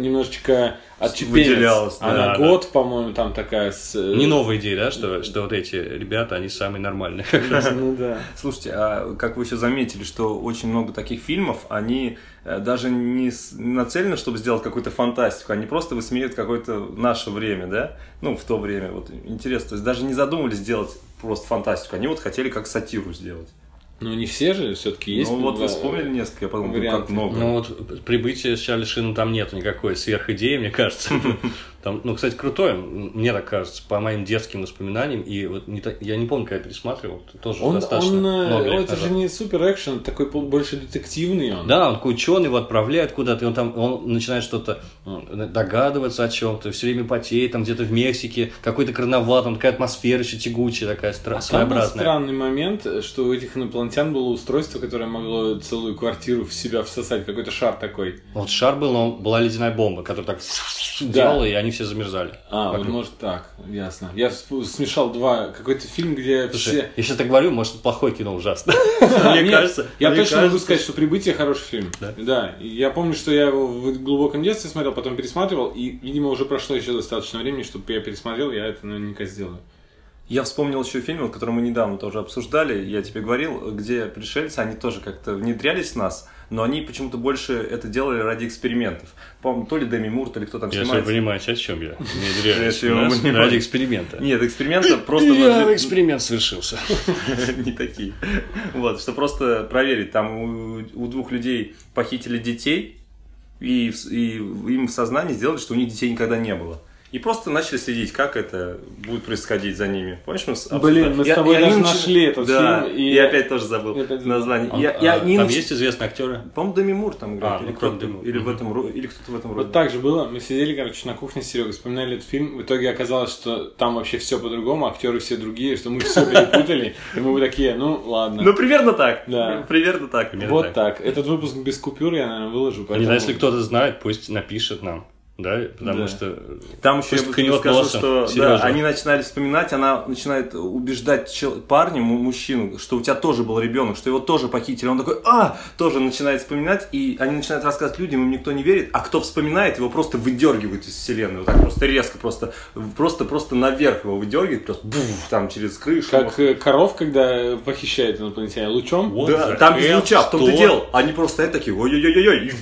а.
Выделялась, да.
Она
Да,
год, по-моему, там такая с... э,
Не новая идея, да, что, что вот эти ребята, они самые нормальные.
Ну да.
Слушайте, а как вы еще заметили, что очень много таких фильмов, они э, даже не нацелены, чтобы сделать какую-то фантастику, они просто высмеивают какое-то наше время, да? Ну, в то время, вот интересно. То есть даже не задумывались сделать просто фантастику, они вот хотели как сатиру сделать.
Ну не все же, все-таки есть.
ну, вот вы вспомнили несколько, я подумал, ну, как
варианты.
много.
Ну вот прибытие с Чарли Шином там нету никакой сверхидеи, мне кажется. Там, ну, кстати, крутое, мне так кажется, по моим детским воспоминаниям. И вот не так- я не помню, когда я пересматривал, тоже
Он,
достаточно
он, э,
много лет
это
назад.
же не супер экшен, такой больше детективный он.
Да, он такой ученый, его отправляют куда-то, и он там он начинает что-то догадываться о чем-то, все время потеет, там где-то в Мексике, какой-то карнавал, там такая атмосфера еще тягучая, такая стра-
А там был
своеобразная.
странный момент, что у этих инопланетян было устройство, которое могло целую квартиру в себя всосать, какой-то шар такой.
Вот шар был, но была ледяная бомба, которая так делала, и они все замерзали.
А, вот
Вокруг.
может так, ясно. Я смешал два, какой-то фильм, где
Слушай,
все...
я сейчас так говорю, может, плохое кино ужасно. Мне кажется.
Я точно могу сказать, что «Прибытие» хороший фильм.
Да?
Я помню, что я его в глубоком детстве смотрел, потом пересматривал, и, видимо, уже прошло еще достаточно времени, чтобы я пересмотрел, я это наверняка сделаю.
Я вспомнил еще фильм, который мы недавно тоже обсуждали, я тебе говорил, где пришельцы, они тоже как-то внедрялись в нас, но они почему-то больше это делали ради экспериментов. По-моему, то ли Деми Мур, то ли кто там
вы
снимается.
понимаете, о чем я.
Понимаете.
Ради эксперимента.
Нет, эксперимента просто...
Я, эксперимент совершился.
не такие. Вот, что просто проверить, там у, двух людей похитили детей, и им в сознании сделали, что у них детей никогда не было. И просто начали следить, как это будет происходить за ними. Помнишь, мы с-
Блин, мы с тобой
они
даже нашли этот
да,
фильм,
И я опять тоже забыл
Я опять
название.
Он-
И- и
а,
они
Там
нач-
есть известные актеры?
По-моему, Деми Мур там играет.
А,
или
ну,
кто-то,
Деми Мур.
или, в этом, или кто-то в этом роде.
Вот так же было. Мы сидели, короче, на кухне с Серегой, вспоминали этот фильм. В итоге оказалось, что там вообще все по-другому, актеры все другие, что мы все перепутали. И мы такие, ну ладно.
Ну, примерно так.
Да.
Примерно так.
Примерно
вот
так.
так. Этот выпуск без купюр я, наверное, выложу.
Не
поэтому-
знаю, если кто-то знает, пусть напишет нам. Да, потому
Да.
что...
Там еще
Пусть
я скажу,
носом
что да, они начинали вспоминать, она начинает убеждать чел- парня, му- мужчину, что у тебя тоже был ребенок, что его тоже похитили. Он такой, а, тоже начинает вспоминать, и они начинают рассказывать людям, им никто не верит, а кто вспоминает, его просто выдергивают из вселенной, вот так просто резко, просто, просто, просто наверх его выдергивает, просто буф, там через крышу.
Как э, коров, когда похищает инопланетяне лучом.
Вот
Да, там без луча, в том-то дело. Они просто стоят такие, ой-ой-ой-ой,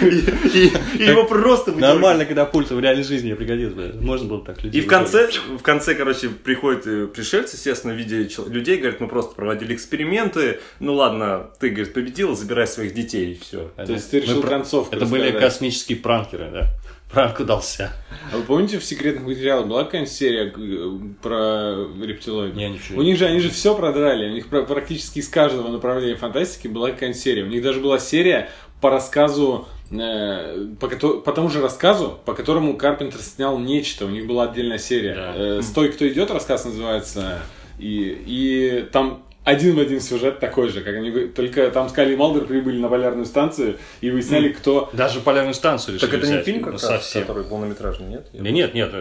и его- просто.
Нормально, когда пульта в реальной жизни бы. Можно было так людей
И в конце, в конце, короче, приходят э, пришельцы, естественно, в виде людей, говорят, мы просто проводили эксперименты, ну ладно, ты, говорит, победил, забирай своих детей, и все.
То есть ты решил концовку
Это были космические пранкеры, да. Пранк удался.
А вы помните в секретных материалах была какая-нибудь серия э, про рептилоидов?
Не, ничего
У
не
них же они же все продрали. У них практически из каждого направления фантастики была какая-нибудь серия. У них даже была серия по рассказу, э, по, по тому же рассказу, по которому Карпентер снял нечто. У них была отдельная серия.
Да.
Э, Стой, кто идет, рассказ называется. И, и там один в один сюжет такой же, как они только там Скали и Малдер прибыли на полярную станцию и выясняли, кто
Даже полярную станцию решили
Так это не
взять,
фильм
ну,
как раз,
совсем.
который полнометражный, нет?
Да нет, нет,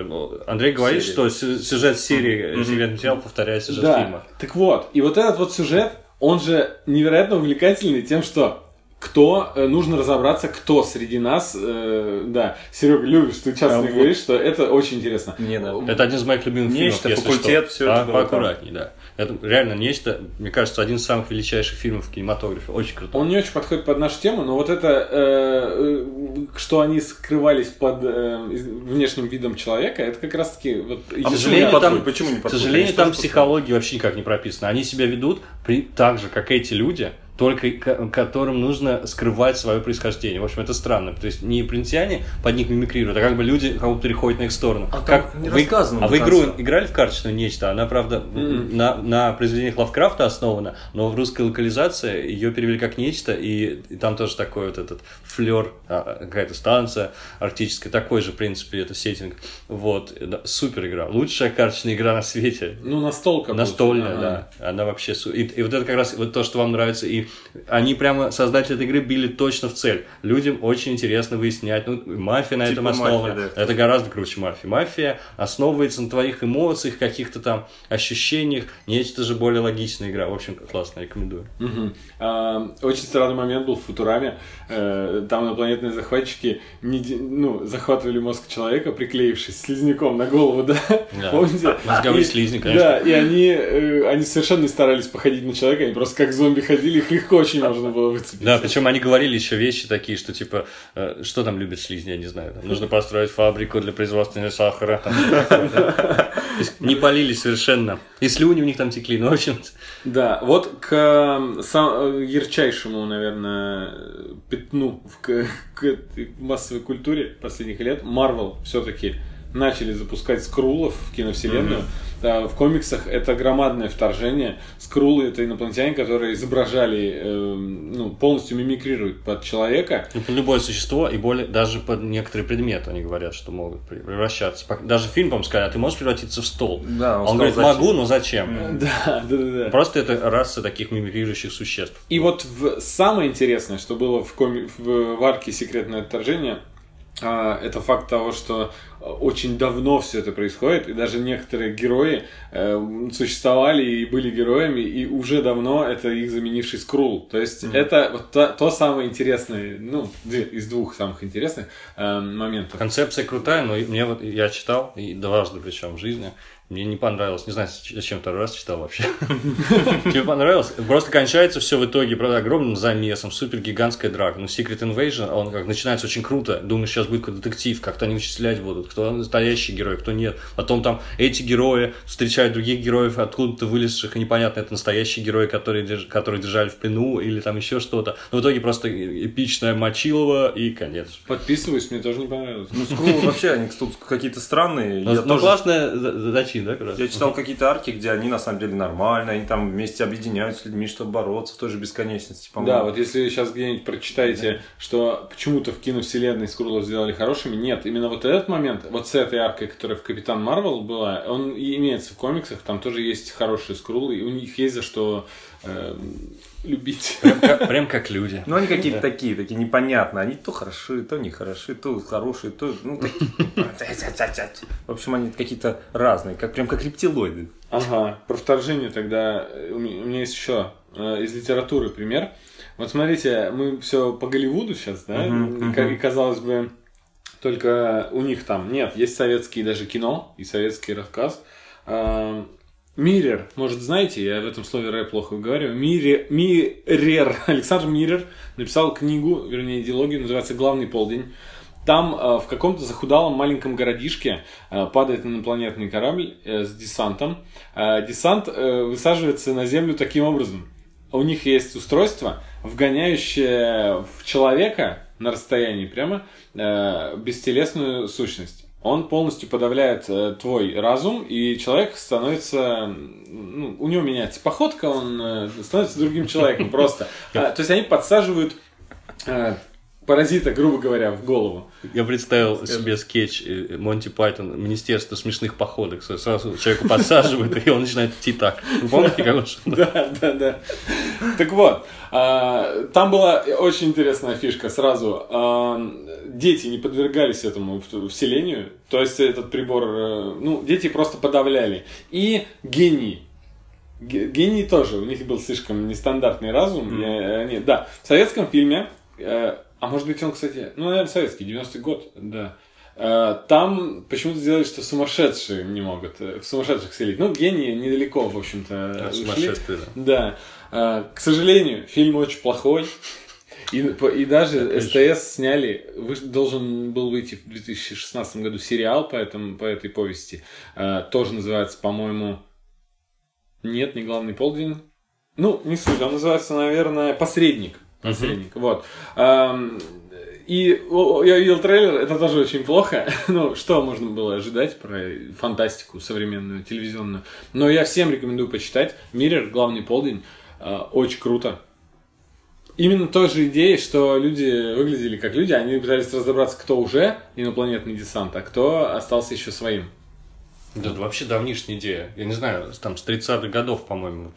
Андрей говорит,
Серия.
что сю- сюжет серии секретный материал повторяет сюжет
Да.
фильма.
Так вот, и вот этот вот сюжет, он же невероятно увлекательный тем, что кто, э, нужно разобраться, кто среди нас, э, да, Серега, любишь, ты часто
А
мне
вот-
говоришь, что это очень интересно.
Не, да.
Это один из моих любимых
Нечто,
фильмов,
факультет,
что.
это
А,
было там.
Да. Это реально нечто, мне кажется, один из самых величайших фильмов в кинематографе. Очень круто.
Он не очень подходит под нашу тему, но вот это, э, э, что они скрывались под э, внешним видом человека, это как раз таки вот
А
К
почему
сожалению,
не
там,
подходит? Почему не
к
подходит?
сожалению,
Они
там психология вообще никак не прописана. Они себя ведут при, так же, как эти люди, только ко- которым нужно скрывать свое происхождение. В общем, это странно. То есть не инопланетяне под них мимикрируют, а как бы люди как будто переходят на их сторону.
А
как
не
вы- а вы игру играли в карточное нечто? Она, правда, на, на произведениях Лавкрафта основана, но в русской локализации ее перевели как нечто, и, и там тоже такой вот этот флер, какая-то станция арктическая, такой же, в принципе, это сеттинг. Вот, супер игра. Лучшая карточная игра на свете.
Ну, настолка.
Настольная,
Ага.
да. Она вообще... И, и вот это как раз вот то, что вам нравится. И они прямо, создатели этой игры, били точно в цель. Людям очень интересно выяснять. Ну, мафия на
Типа
этом
мафия,
основана.
да.
Это гораздо круче мафии. Мафия основывается на твоих эмоциях, каких-то там ощущениях. Нечто же более логичная игра. В общем, классно, рекомендую.
Мгм. А, очень странный момент был в Футураме. Э, Там инопланетные захватчики не ну, захватывали мозг человека, приклеившись слизняком на голову, да?
Да.
Помните?
Мозговой
И-
слизняк, конечно.
Да, и они, э, они совершенно не старались походить на человека, они просто как зомби ходили, их легко очень можно было выцепить.
Да, причем они говорили еще вещи такие, что типа, э, что там любят слизни, я не знаю. нужно построить фабрику для производства сахара. не полили совершенно. И слюни у них там текли. Ну, в общем,
Да, вот к э, сам- э, ярчайшему, наверное, пятну в, массовой культуре последних лет Marvel все-таки начали запускать скрулов в киновселенную. В комиксах это громадное вторжение. Скрулы это инопланетяне, которые изображали, э, ну, полностью мимикрируют под человека.
ну, под любое существо и более даже под некоторые предметы они говорят, что могут превращаться. Даже фильм, по-моему, сказали, а ты можешь превратиться в стол?
Да, он
он
сказал,
говорит,
зачем?
могу, но зачем?
Да, да, да, да.
Просто это раса таких мимикрирующих существ.
И вот в- самое интересное, что было в, коми- в, арке «Секретное вторжение», а, это факт того, что э, очень давно все это происходит, и даже некоторые герои э, существовали и были героями, и уже давно это их заменивший Скрул. То есть это вот та- то самое интересное, ну, из двух самых интересных э, моментов.
Концепция крутая, но мне вот я читал, и дважды причем в жизни, мне не понравилось. Не знаю, зачем второй раз читал вообще. Тебе понравилось? Просто кончается все в итоге, правда, огромным замесом, супер гигантская драка. Ну, Secret Invasion, он как начинается очень круто. Думаешь, сейчас будет какой-то детектив, как-то они вычислять будут, кто настоящий герой, кто нет. Потом там эти герои встречают других героев, откуда-то вылезших, и непонятно, это настоящие герои, которые, держ- которые держали в плену, или там еще что-то. Но в итоге просто эпичная Мочилова и конец.
Подписываюсь, мне тоже не понравилось.
Ну, скрулы вообще, они тут какие-то странные.
Ну,
Я
ну,
тоже-
классная за- зачин, да, раз?
Я читал какие-то арки, где они на самом деле нормальные, они там вместе объединяются с людьми, чтобы бороться в той же бесконечности, по-моему.
Да, вот если сейчас где-нибудь прочитаете, что почему-то в киновселенной Скрулов сделали хорошими, нет, именно вот этот момент, вот с этой аркой, которая в Капитан Марвел была, он имеется в комиксах, там тоже есть хорошие Скрулы, и у них есть за что любить.
Прям как, прям как люди.
Ну, они какие-то такие, такие непонятные. Они то хороши, то не хороши, то хорошие, то... Ну, такие. В общем, они какие-то разные, как, прям как рептилоиды.
Ага, про вторжение тогда э, у меня, есть еще э, из литературы пример. Вот смотрите, мы все по Голливуду сейчас, да, и, казалось бы, только у них там нет, есть советские даже кино и советский рассказ. Мирер, может, знаете, я в этом слове рэп плохо говорю. Мире, Мирер, Александр Мирер написал книгу, вернее, идеологию, называется «Главный полдень». Там э, в каком-то захудалом маленьком городишке э, падает инопланетный корабль э, с десантом. Десант высаживается на Землю таким образом. У них есть устройство, вгоняющее в человека на расстоянии прямо э, бестелесную сущность. Он полностью подавляет э, твой разум, и человек становится... Ну, у него меняется походка, он э, становится другим человеком просто. А, то есть они подсаживают э, паразита, грубо говоря, в голову.
Я представил себе скетч э, Монти Пайтон, Министерство смешных походок. Сразу человеку подсаживают, и он начинает идти так. Вы помните, как он?
Да, да, да. Так вот, а, там была очень интересная фишка сразу. А, Дети не подвергались этому вселению, то есть этот прибор, э, ну, дети просто подавляли. И гении. Ге- Гении тоже, у них был слишком нестандартный разум. и они- да, в советском фильме, э, а может быть он, кстати, ну, наверное, советский, 90-й год, да. Э, Там почему-то сделали, что сумасшедшие не могут э, в сумасшедших селить. Ну, гении недалеко, в общем-то, ушли.
Сумасшествие, да.
Да. А, К сожалению, фильм очень плохой. И, и даже СТС сняли, должен был выйти в 2016 году сериал по, этому, по этой повести. А, Тоже называется, по-моему, нет, не главный полдень. Ну, не суть, он называется, наверное, «Посредник». Посредник, вот. Ам, И я видел трейлер, это тоже очень плохо. ну, что можно было ожидать про фантастику современную, телевизионную. Но я всем рекомендую почитать. Миррор, главный полдень. А, Очень круто. Именно той же идеей, что люди выглядели как люди, они пытались разобраться, кто уже инопланетный десант, а кто остался еще своим.
Да, это вообще давнишняя идея. Я не знаю, там с 30-х годов, по-моему,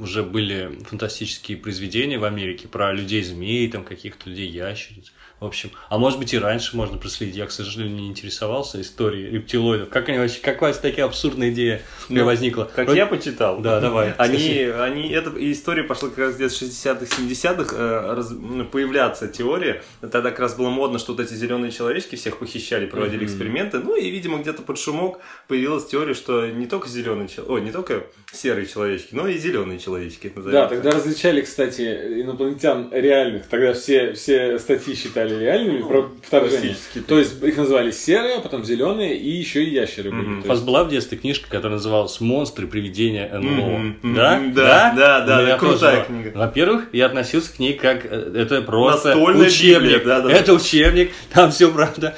уже были фантастические произведения в Америке про людей-змей, там каких-то людей-ящериц. В общем, а может быть и раньше можно проследить. Я, к сожалению, не интересовался историей рептилоидов. Как они вообще, как у вас такая абсурдная идея у меня возникла?
Как
Вот-
я почитал.
Да, давай.
Они,
скажи.
они, эта история пошла как раз где-то 60-х, 70-х э, раз- ну, появляться теория. Тогда как раз было модно, что вот эти зеленые человечки всех похищали, проводили эксперименты. Ну и, видимо, где-то под шумок появилась теория, что не только зеленые, чел- ой, не только серые человечки, но и зеленые человечки. назовем
Да, тогда различали, кстати, инопланетян реальных. Тогда все, все статьи считали реальными про вторжение. То есть их называли серые, а потом зеленые, и еще и ящеры были. То
У вас
есть-
была в детстве книжка, которая называлась «Монстры. Привидения НЛО».
Мгм,
Да?
да, да, да, да, крутая книга.
Во-первых, я относился к ней как э, это просто
Настольная
учебник.
Библия, да, да.
Это учебник, там все правда.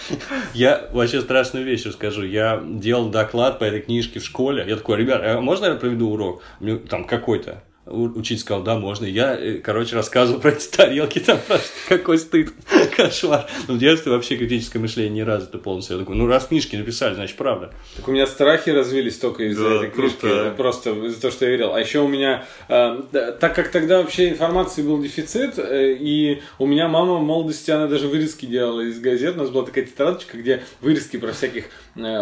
Я вообще страшную вещь расскажу. Я делал доклад по этой книжке в школе. Я такой, ребят, а можно я проведу урок? Мне там какой-то. Учитель сказал, да, можно. Я, э, короче, рассказывал про эти тарелки, там просто какой стыд, кошмар. Но в детстве вообще критическое мышление не развито полностью. Я такой, ну раз книжки написали, значит правда.
Так у меня страхи развились только из-за
Да,
этой книжки.
круто.
Просто из-за того, что я верил. А еще у меня, э, так как тогда вообще информации был дефицит, э, и у меня мама в молодости, она даже вырезки делала из газет. У нас была такая тетрадочка, где вырезки про всяких,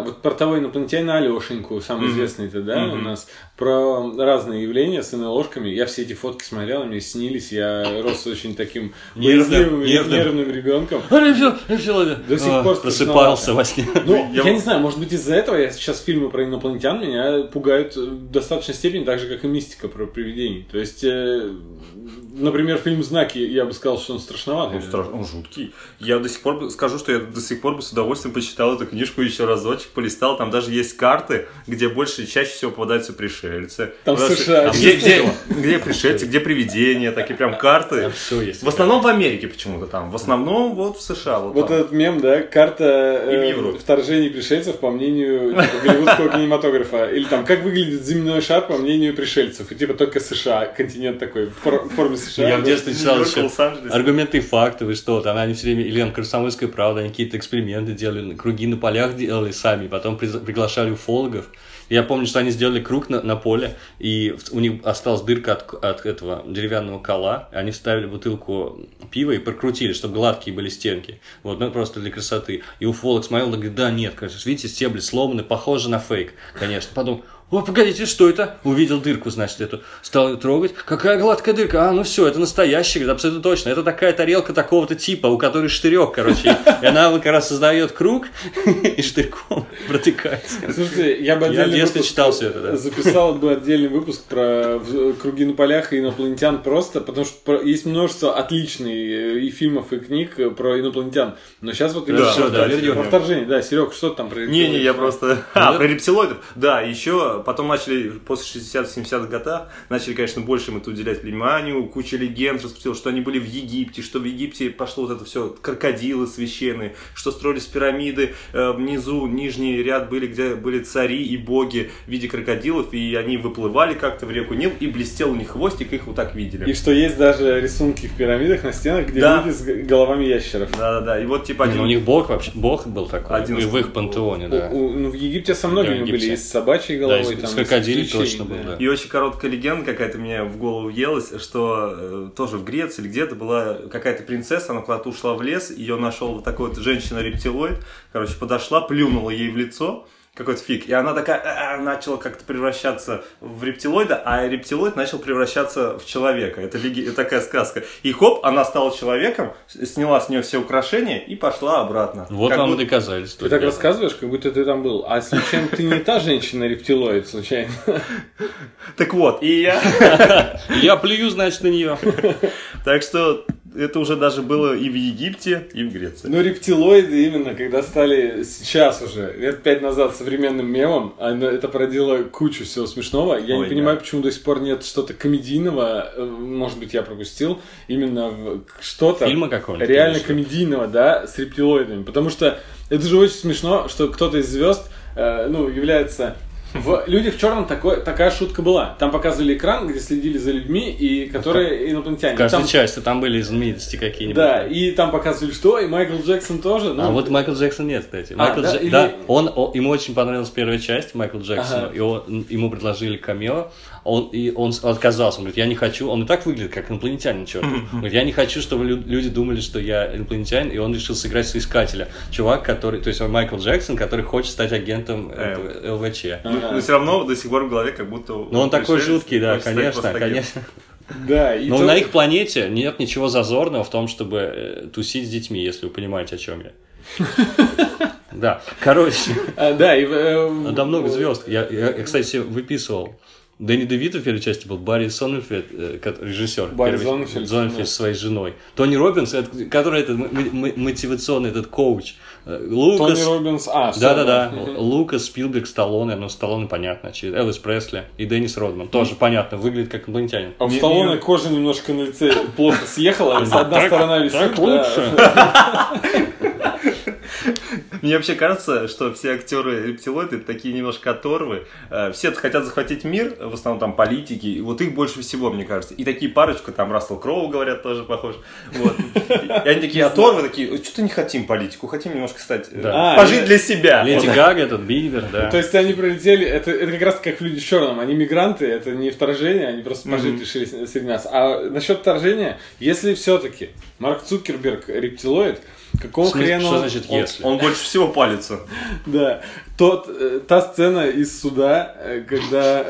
вот про того инопланетянина Алешеньку, самый известный-то, да, у нас, про разные явления с ложками. Я все эти фотки смотрел, мне снились, я рос очень таким
Нервным, нервным.
нервным ребенком. До сих пор
просыпался во сне.
Ну,
Я-
я, не знаю, может быть из-за этого я сейчас фильмы про инопланетян меня пугают в достаточной степени, так же, как и мистика про привидений. То есть, э, например, фильм «Знаки», я бы сказал, что он страшноватый.
Он страшный, он жуткий. Я до сих пор скажу, что я до сих пор бы с удовольствием почитал эту книжку еще разочек, полистал. Там даже есть карты, где больше чаще всего попадаются пришельцы.
Там
Потому
США.
что- Где, где, где пришельцы, где привидения, такие прям карты.
Все есть.
В основном в Америке почему-то там. В основном вот в США. Вот,
Вот
там.
этот мем, да, карта э, вторжений пришельцев по мнению типа, голливудского кинематографа. Или там, как выглядит земной шар по мнению пришельцев. И типа только США, континент такой, в форме США.
Я в детстве читал еще аргументы и факты, вы что, там они все время, или там Комсомольская правда, они какие-то эксперименты делали, круги на полях делали сами, потом приглашали уфологов. Я помню, что они сделали круг на, на поле, и у них осталась дырка от, от этого деревянного кола, они вставили бутылку пива и прокрутили, чтобы гладкие были стенки. Вот, ну просто для красоты. И уфолог смотрел, и говорит, да нет, конечно, видите, стебли сломаны, похоже на фейк, конечно. Потом, о, погодите, что это? Увидел дырку, значит, эту. Стал её трогать. Какая гладкая дырка? А, ну все, это настоящая, говорит, абсолютно точно. Это такая тарелка такого-то типа, у которой штырек, короче. И она вот как раз создает круг и штырьком протекается.
Слушайте, я бы
Я
отдельный
детстве
выпуск
читал всё это, да.
записал бы отдельный выпуск про круги на полях и инопланетян просто, потому что есть множество отличных и фильмов, и книг про инопланетян. Но сейчас вот именно
всё,
про
да,
вторжение. да, Серег, что там про
Не-не, я просто... А,
Ну,
про рептилоидов. Да, еще потом начали, после 60-70-х годов, начали, конечно, больше им это уделять вниманию. Куча легенд распустила, что они были в Египте, что в Египте пошло вот это все, крокодилы священные, что строились пирамиды, э, внизу нижний ряд были, где были цари и боги в виде крокодилов, и они выплывали как-то в реку Нил, и блестел у них хвостик, их вот так видели.
И что есть даже рисунки в пирамидах на стенах, где
Да.
люди с головами ящеров.
Да-да-да, и вот типа один...
ну, у них бог вообще, бог был такой,
Один
в их пантеоне, да.
У- у- ну, в Египте со
Да,
многими были, и с собачьей
Да,
головой,
и с-
там,
с точно был, да.
И очень короткая легенда какая-то мне в голову въелась, что э, тоже в Греции или где-то была какая-то принцесса, она куда-то ушла в лес, ее нашел вот такой вот женщина-рептилоид, короче, подошла, плюнула ей в лицо, какой-то фиг, и она такая «А-а», начала как-то превращаться в рептилоида, а рептилоид начал превращаться в человека. Это леги- это такая сказка. И хоп, она стала человеком, сняла с нее все украшения и пошла обратно.
Вот
Как
вам
будто-
доказательство.
Ты так рассказываешь, как будто ты там был. А случайно ты не та женщина-рептилоид, случайно?
Так вот, и я...
Я плюю, значит, на нее.
Так что это уже даже было и в Египте, и в Греции.
Ну, рептилоиды именно, когда стали сейчас уже, лет пять назад, современным мемом, это породило кучу всего смешного. Я
Ой,
не понимаю,
да.
почему до сих пор нет что-то комедийного, э, может быть, я пропустил, именно что-то
Фильма какого-нибудь,
реально
конечно.
комедийного, да, с рептилоидами. Потому что это же очень смешно, что кто-то из звезд, э, ну, является... В «Людях в черном» такой, такая шутка была. Там показывали экран, где следили за людьми, и которые инопланетяне.
В каждой
Там-
части там были знаменитости какие-нибудь.
Да, и там показывали, что, и Майкл Джексон тоже. ну,
А вот Майкл Джексон нет, кстати.
А,
Майкл
да?
Дж-
Или-
да, он, он- ему очень понравилась первая часть Майкла Джексона,
Ага.
и он- ему предложили камео, он, и он отказался, он говорит, я не хочу, он и так выглядит как инопланетянин, черт. Он говорит, я не хочу, чтобы лю- люди думали, что я инопланетянин, и он решил сыграть соискателя. Чувак, который, то есть он Майкл Джексон, который хочет стать агентом
Э.
этого ЛВЧ.
Но, все равно до сих пор в голове как будто...
Но он такой жуткий, да, конечно, конечно.
Да, и
Но
то-
на их планете нет ничего зазорного в том, чтобы э, тусить с детьми, если вы понимаете, о чем я. Да, короче,
А, да, и... э,
Да много звезд. Я, кстати, выписывал. Дэнни Девито в первой части был, Барри Сонненфельд, э, режиссер.
Барри Зонненфельд,
Зонненфельд со своей женой. Тони Робинс, это- который этот мотивационный этот коуч. Э, Лукас.
Тони Робинс, а,
Да-да-да. Лукас, Спилберг, Сталлоне, ну, Сталлоне понятно. Элвис Пресли и Деннис Родман. Тоже понятно, выглядит как инопланетянин.
А у
Не-
Сталлоне
не-
кожа немножко на лице плохо съехала, одна
Так-
сторона висит.
так
да.
лучше.
Мне вообще кажется, что все актеры рептилоиды такие немножко оторвы. Э, Все хотят захватить мир, в основном там политики, и вот их больше всего, мне кажется. И такие парочка, там Рассел Кроу, говорят, тоже похож. Вот. И они такие оторвы, такие, что-то не хотим политику, хотим немножко стать, э,
Да.
А,
пожить
я-
для себя.
Леди Гага, этот Бивер, да.
То есть они прилетели, это, это как раз как люди в черном, они мигранты, это не вторжение, они просто пожить решили с- среди нас. А насчет вторжения, если все-таки Марк Цукерберг рептилоид, какого
смысле,
хрена
что
он-
значит
Он,
если?
он больше всего палится.
Да, тот, э, та сцена из суда, э, когда...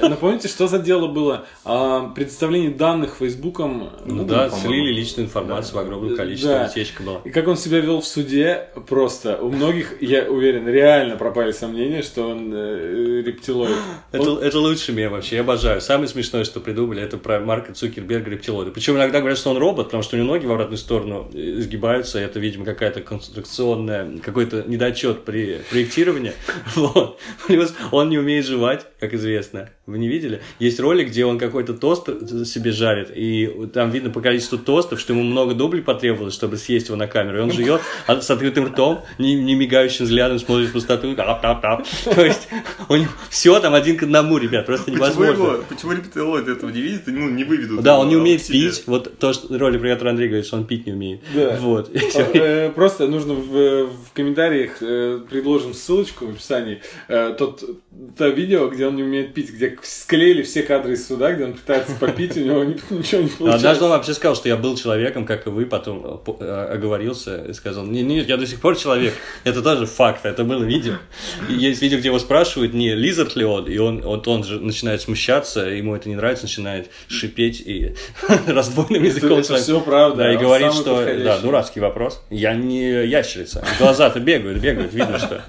Напомните, что за дело было? А, предоставление данных Фейсбуком.
Ну
ну,
да, слили личную информацию в огромном количестве,
Да.
утечка была.
И как он себя вел в суде, просто у многих, я уверен, реально пропали сомнения, что он э, рептилоид.
Это, лучший мем вообще, я обожаю. Самое смешное, что придумали, это про Марка Цукерберга рептилоида. Причем иногда говорят, что он робот, потому что у него ноги в обратную сторону э, изгибаются, и это, видимо, какая-то конструкционная, какой-то недочет при проектировании. Вот. Плюс он не умеет жевать, как известно. Вы не видели? Есть ролик, где он какой-то тост себе жарит, и там видно по количеству тостов, что ему много дублей потребовалось, чтобы съесть его на камеру. И он жует а с открытым ртом, не, не мигающим взглядом смотрит в пустоту. тап-тап-тап. То есть у него все там один к одному, ребят, просто
Почему,
невозможно.
его, почему этого не видят и ну, не выведут?
Да, он не умеет пить. Вот то, что ролик, про который Андрей говорит, что он пить не умеет.
Да.
Вот. Всё.
Э, Просто нужно в, в комментариях э, предложим ссылочку в описании. э, Тот, то видео, где он не умеет пить, где склеили все кадры из суда, где он пытается попить, у него ни- ничего не получается.
Однажды он вообще сказал, что я был человеком, как и вы, потом э, э, оговорился и сказал, нет, нет, я до сих пор человек. Это тоже факт, это было видео. Есть видео, где его спрашивают, не лизард ли он, и он, вот он же начинает смущаться, ему это не нравится, начинает шипеть и раздвоенным языком.
это всё правда,
Да, и
он
говорит, что, да, дурацкий вопрос. Я не ящерица. Глаза-то бегают, бегают, видно, что...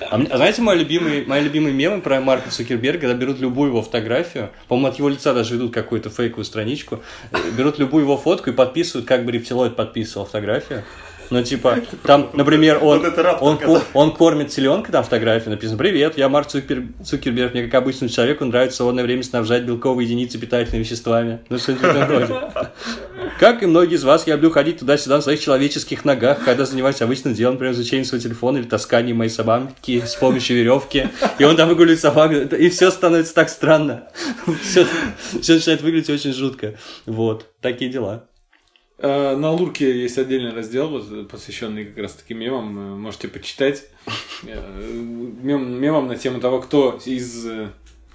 А, а знаете, мой любимый, мои любимые мемы про Марка Цукерберга, когда берут любую его фотографию, по-моему, от его лица даже ведут какую-то фейковую страничку, э, берут любую его фотку и подписывают, как бы рептилоид подписывал фотографию. Ну, типа, там, например, он,
Вот раптор,
он, он кормит селенка, там фотография написано, привет, я Марк Цукер- Цукерберг, мне как обычному человеку нравится в свободное время снабжать белковые единицы питательными веществами. Ну, что-нибудь роде. Как и многие из вас, я люблю ходить туда-сюда на своих человеческих ногах, когда занимаюсь обычным делом, например, изучением своего телефона или тасканием моей собаки с помощью веревки. И он там выгуливает собаку, и все становится так странно. Все, начинает выглядеть очень жутко. Вот, такие дела.
Э, На Лурке есть отдельный раздел, посвященный как раз таки мемам. э, Можете почитать. Э, Мем, мемам на тему того, кто из...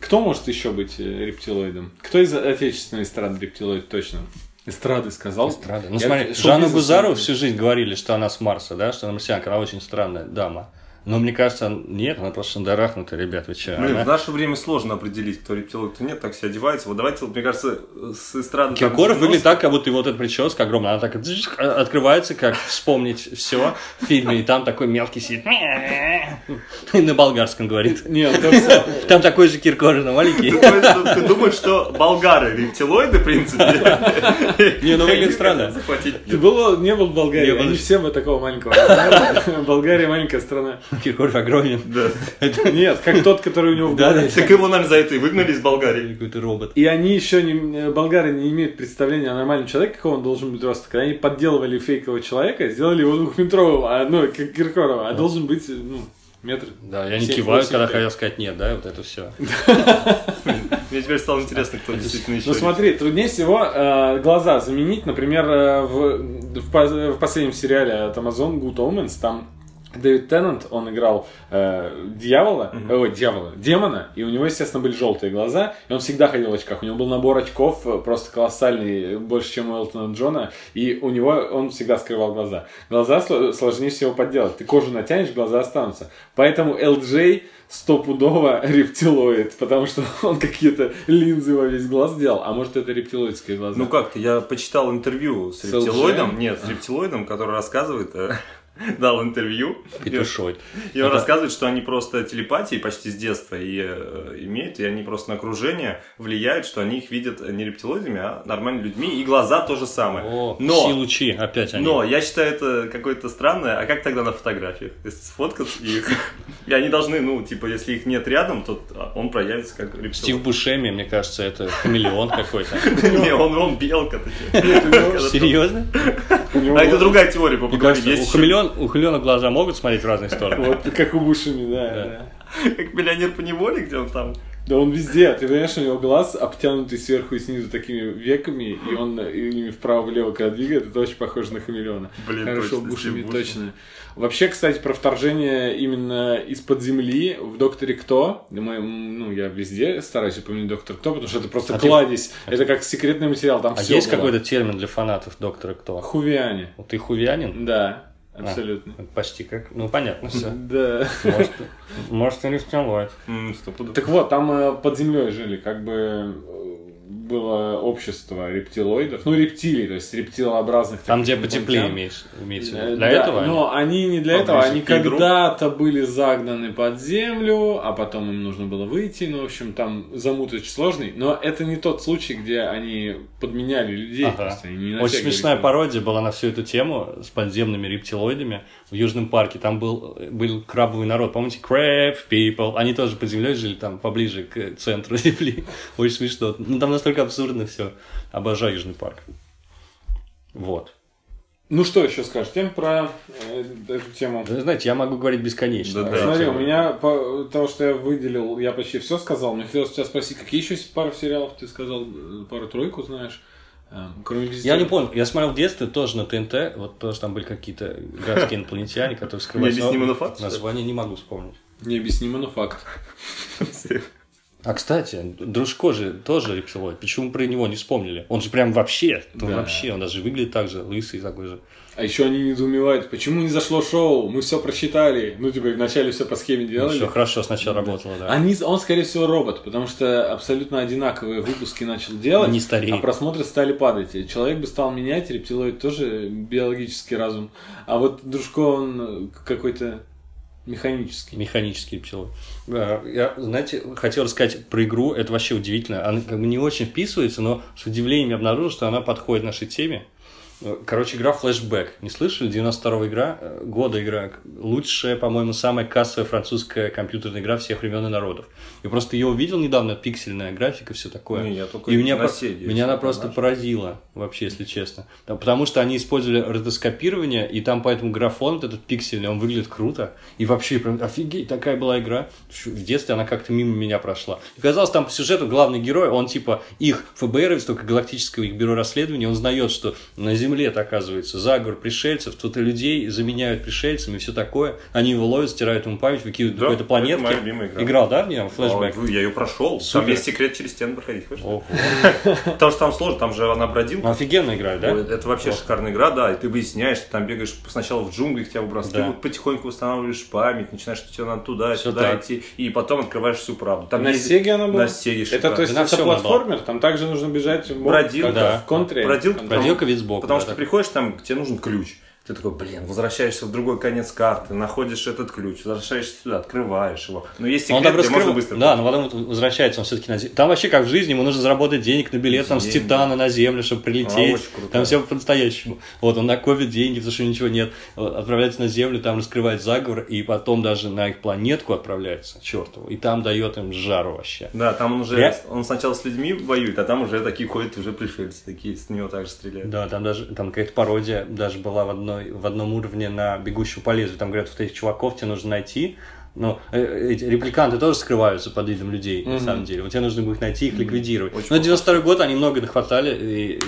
Кто может еще быть рептилоидом? Кто из отечественной эстрады рептилоид точно? Эстрады сказал.
Эстрада. Ну
Я
смотри, Жанну
знаю.
всю жизнь говорили, что она с Марса, да, что она марсианка, она очень странная дама. Но мне кажется, нет, она просто шандарахнутая, ребят, вы че?
Блин,
она-
в наше время сложно определить, кто рептилоид, кто нет, так все одевается. Вот давайте, вот, мне кажется, с эстрады...
Киркоров
90-х
выглядит так, как будто его вот эта прическа огромная, она так дзжик, открывается, как вспомнить все в фильме, и там такой мелкий сидит, и на болгарском говорит.
Нет, всё.
Там такой же Киркоров, но маленький.
Ты думаешь, что- болгары рептилоиды, в принципе?
Не, ну выглядит странно.
Ты был, не был в Болгарии, они все бы такого маленького. Болгария маленькая страна.
Киркоров огромен.
Да.
Нет, как тот, который у него в
Да,
голове.
Так его, наверное, за это и выгнали из Болгарии.
Какой-то робот.
И они еще не, болгары не имеют представления о нормальном человеке, какого он должен быть роста. Когда они подделывали фейкового человека, сделали его двухметровым, а, ну, как Киркорова, а должен быть, ну, метр.
Да,
Семь,
кивают,
восемь,
когда хотят сказать нет, да, вот это все.
Мне теперь стало интересно, кто действительно еще.
Ну смотри, труднее всего э, глаза заменить. Например, э, в последнем сериале от Amazon Good Omens там Дэвид Теннант, он играл э, дьявола, э, ой, дьявола, демона, и у него, естественно, были желтые глаза, и он всегда ходил в очках. У него был набор очков э, просто колоссальный, больше, чем у Элтона Джона, и у него он всегда скрывал глаза. Глаза сло- сложнее всего подделать. Ты кожу натянешь, глаза останутся. Поэтому LJ стопудово рептилоид, потому что он какие-то линзы во весь глаз сделал, а может это рептилоидские глаза.
Ну как-то, я почитал интервью с
С
рептилоидом,
LG?
нет, с рептилоидом, который рассказывает, э, дал интервью, и и он
Это-
рассказывает, что они просто телепатией почти с детства и э, имеют, и они просто на окружение влияют, что они их видят не рептилоидами, а нормальными людьми, и глаза то же самое.
О,
Но
все лучи, опять они.
Но я считаю это какое-то странное. А как тогда на фотографиях? Если сфоткать их, и они должны, ну, типа, если их нет рядом, то он проявится как
Стив
рептилоид.
Бушеми, мне кажется, это хамелеон какой-то.
Не, он, белка.
Серьезно?
А это другая теория,
Мне
поговорим.
кажется, у
еще
хамелеон, у хамелеона глаза могут смотреть в разные стороны.
Вот как у Бушами, да,
как миллионер по неволе, где он там.
Да он везде, ты понимаешь, у него глаз обтянутый сверху и снизу такими веками, и он ими вправо-влево когда двигает, это очень похоже на хамелеона.
Блин,
Хорошо,
точно,
Бушами, точно. Вообще, кстати, про вторжение именно из-под земли в Докторе Кто, мы, ну, я везде стараюсь упомянуть Доктор Кто, потому что это просто
А ты-
кладезь, это как секретный материал, там
А
все
есть какой-то термин для фанатов Доктора Кто?
Хувиане.
Вот ты хувианин?
Да, абсолютно.
Это Почти как, ну понятно все.
Да.
Может, может и
стопудово.
Так вот, там э, под землей жили, как бы э, было общество рептилоидов, ну рептилий, то есть рептилообразных.
Там, где потеплее имеешь, имеется в
Э,
виду. Для
да,
этого?
Но они не для этого, они когда-то были загнаны под землю, а потом им нужно было выйти. Ну, в общем, там замут очень сложный. Но это не тот случай, где они подменяли людей.
Ага.
просто, они
Очень смешная пародия была на всю эту тему с подземными рептилоидами в Южном парке. Там был, был крабовый народ. Помните? Crab people. Они тоже под землей жили там поближе к центру земли. Очень смешно. Ну, там настолько абсурдно все. Обожаю Южный парк. Вот.
Ну, что еще скажешь? Тем про э, эту тему.
Вы знаете, я могу говорить бесконечно.
Да, да.
Смотри, у меня по того, что я выделил, я почти все сказал. Мне хотелось тебя спросить, какие еще пару сериалов ты сказал, э, пару-тройку знаешь, э, кроме
Я не понял, я смотрел в детстве тоже на ТНТ, вот тоже там были какие-то городские инопланетяне, которые скрывались.
Необъяснимый
Но
факт, что?
Название не могу вспомнить.
Необъяснимо, но факт.
А, кстати, Дружко же тоже рептилоид. Почему про него не вспомнили? Он же прям вообще, ну,
Да.
вообще, он даже выглядит так же, лысый такой же.
А еще они недоумевают, почему не зашло шоу, мы все просчитали. Ну, типа, вначале все по схеме делали.
Все хорошо сначала работало, да.
Они, он, скорее всего, робот, потому что абсолютно одинаковые выпуски начал делать,
Не стареет.
а просмотры стали падать. И Человек бы стал менять, рептилоид тоже биологический разум. А вот Дружко, он какой-то механический.
Механический рептилоид. Да, Я, знаете, хотел рассказать про игру, это вообще удивительно. Она как бы не очень вписывается, но с удивлением обнаружил, что она подходит нашей теме. Короче, игра Flashback. Не слышали? 92 игра, э, года игра. Лучшая, по-моему, самая кассовая французская компьютерная игра всех времен и народов. Я просто ее увидел недавно, пиксельная графика, все такое.
Не, я только
и меня,
на
про-
Сеге
меня она просто
знаешь.
поразила, вообще, если честно. Да, Потому что они использовали ротоскопирование, и там поэтому графон вот этот пиксельный, он выглядит круто. И вообще, прям, офигеть, такая была игра. В детстве она как-то мимо меня прошла. И казалось, там по сюжету главный герой, он типа их ФБР, только галактическое их бюро расследования, он знает, что на Земле Земле, оказывается, заговор пришельцев, тут и людей заменяют пришельцами, все такое. Они его ловят, стирают ему память, выкидывают
Да,
какой-то
это
планетки.
игра.
Играл, да, в нее?
А, Я ее прошел.
Супер.
Там есть секрет через стену проходить. Потому что там сложно, там же она бродилка.
Ну, офигенно играет, да?
Это вообще шикарная игра, да, и ты выясняешь, ты там бегаешь сначала в джунглях, тебя выбрасывают, ты вот потихоньку восстанавливаешь память, начинаешь, что тебе надо туда, сюда идти, и потом открываешь всю правду. Там
На Сеге она была?
На Сеге
Это то есть это платформер, там также нужно бежать в
Бродилка.
в контре.
Бродилка,
Бродилка вид сбоку.
Потому что ты приходишь там, тебе нужен ключ. Ты такой, блин, возвращаешься в другой конец карты, находишь этот ключ, возвращаешься сюда, открываешь его. Но есть
Он
секрет,
там
где можно быстро.
Да, но потом возвращается он все-таки на землю. Там вообще как в жизни, ему нужно заработать денег на билет там с. Титана на землю, чтобы
А,
прилететь.
очень круто.
там все по-настоящему. Вот он накопит деньги, потому что ничего нет. Отправляется на землю, там раскрывает заговор, и потом даже на их планетку отправляется, чертову. И там дает им жару вообще.
Да, там он уже,
Я-
он сначала с людьми воюет, а там уже такие ходят, уже пришельцы такие, с него также стреляют.
Да, там даже там какая-то пародия даже была в, одной, в одном уровне на «Бегущего по лезвию». Там говорят, вот этих чуваков тебе нужно найти. Но э, эти репликанты тоже скрываются под видом людей, на самом деле. Вот тебе нужно будет найти их, ликвидировать.
Очень
Но 92 год они много нахватали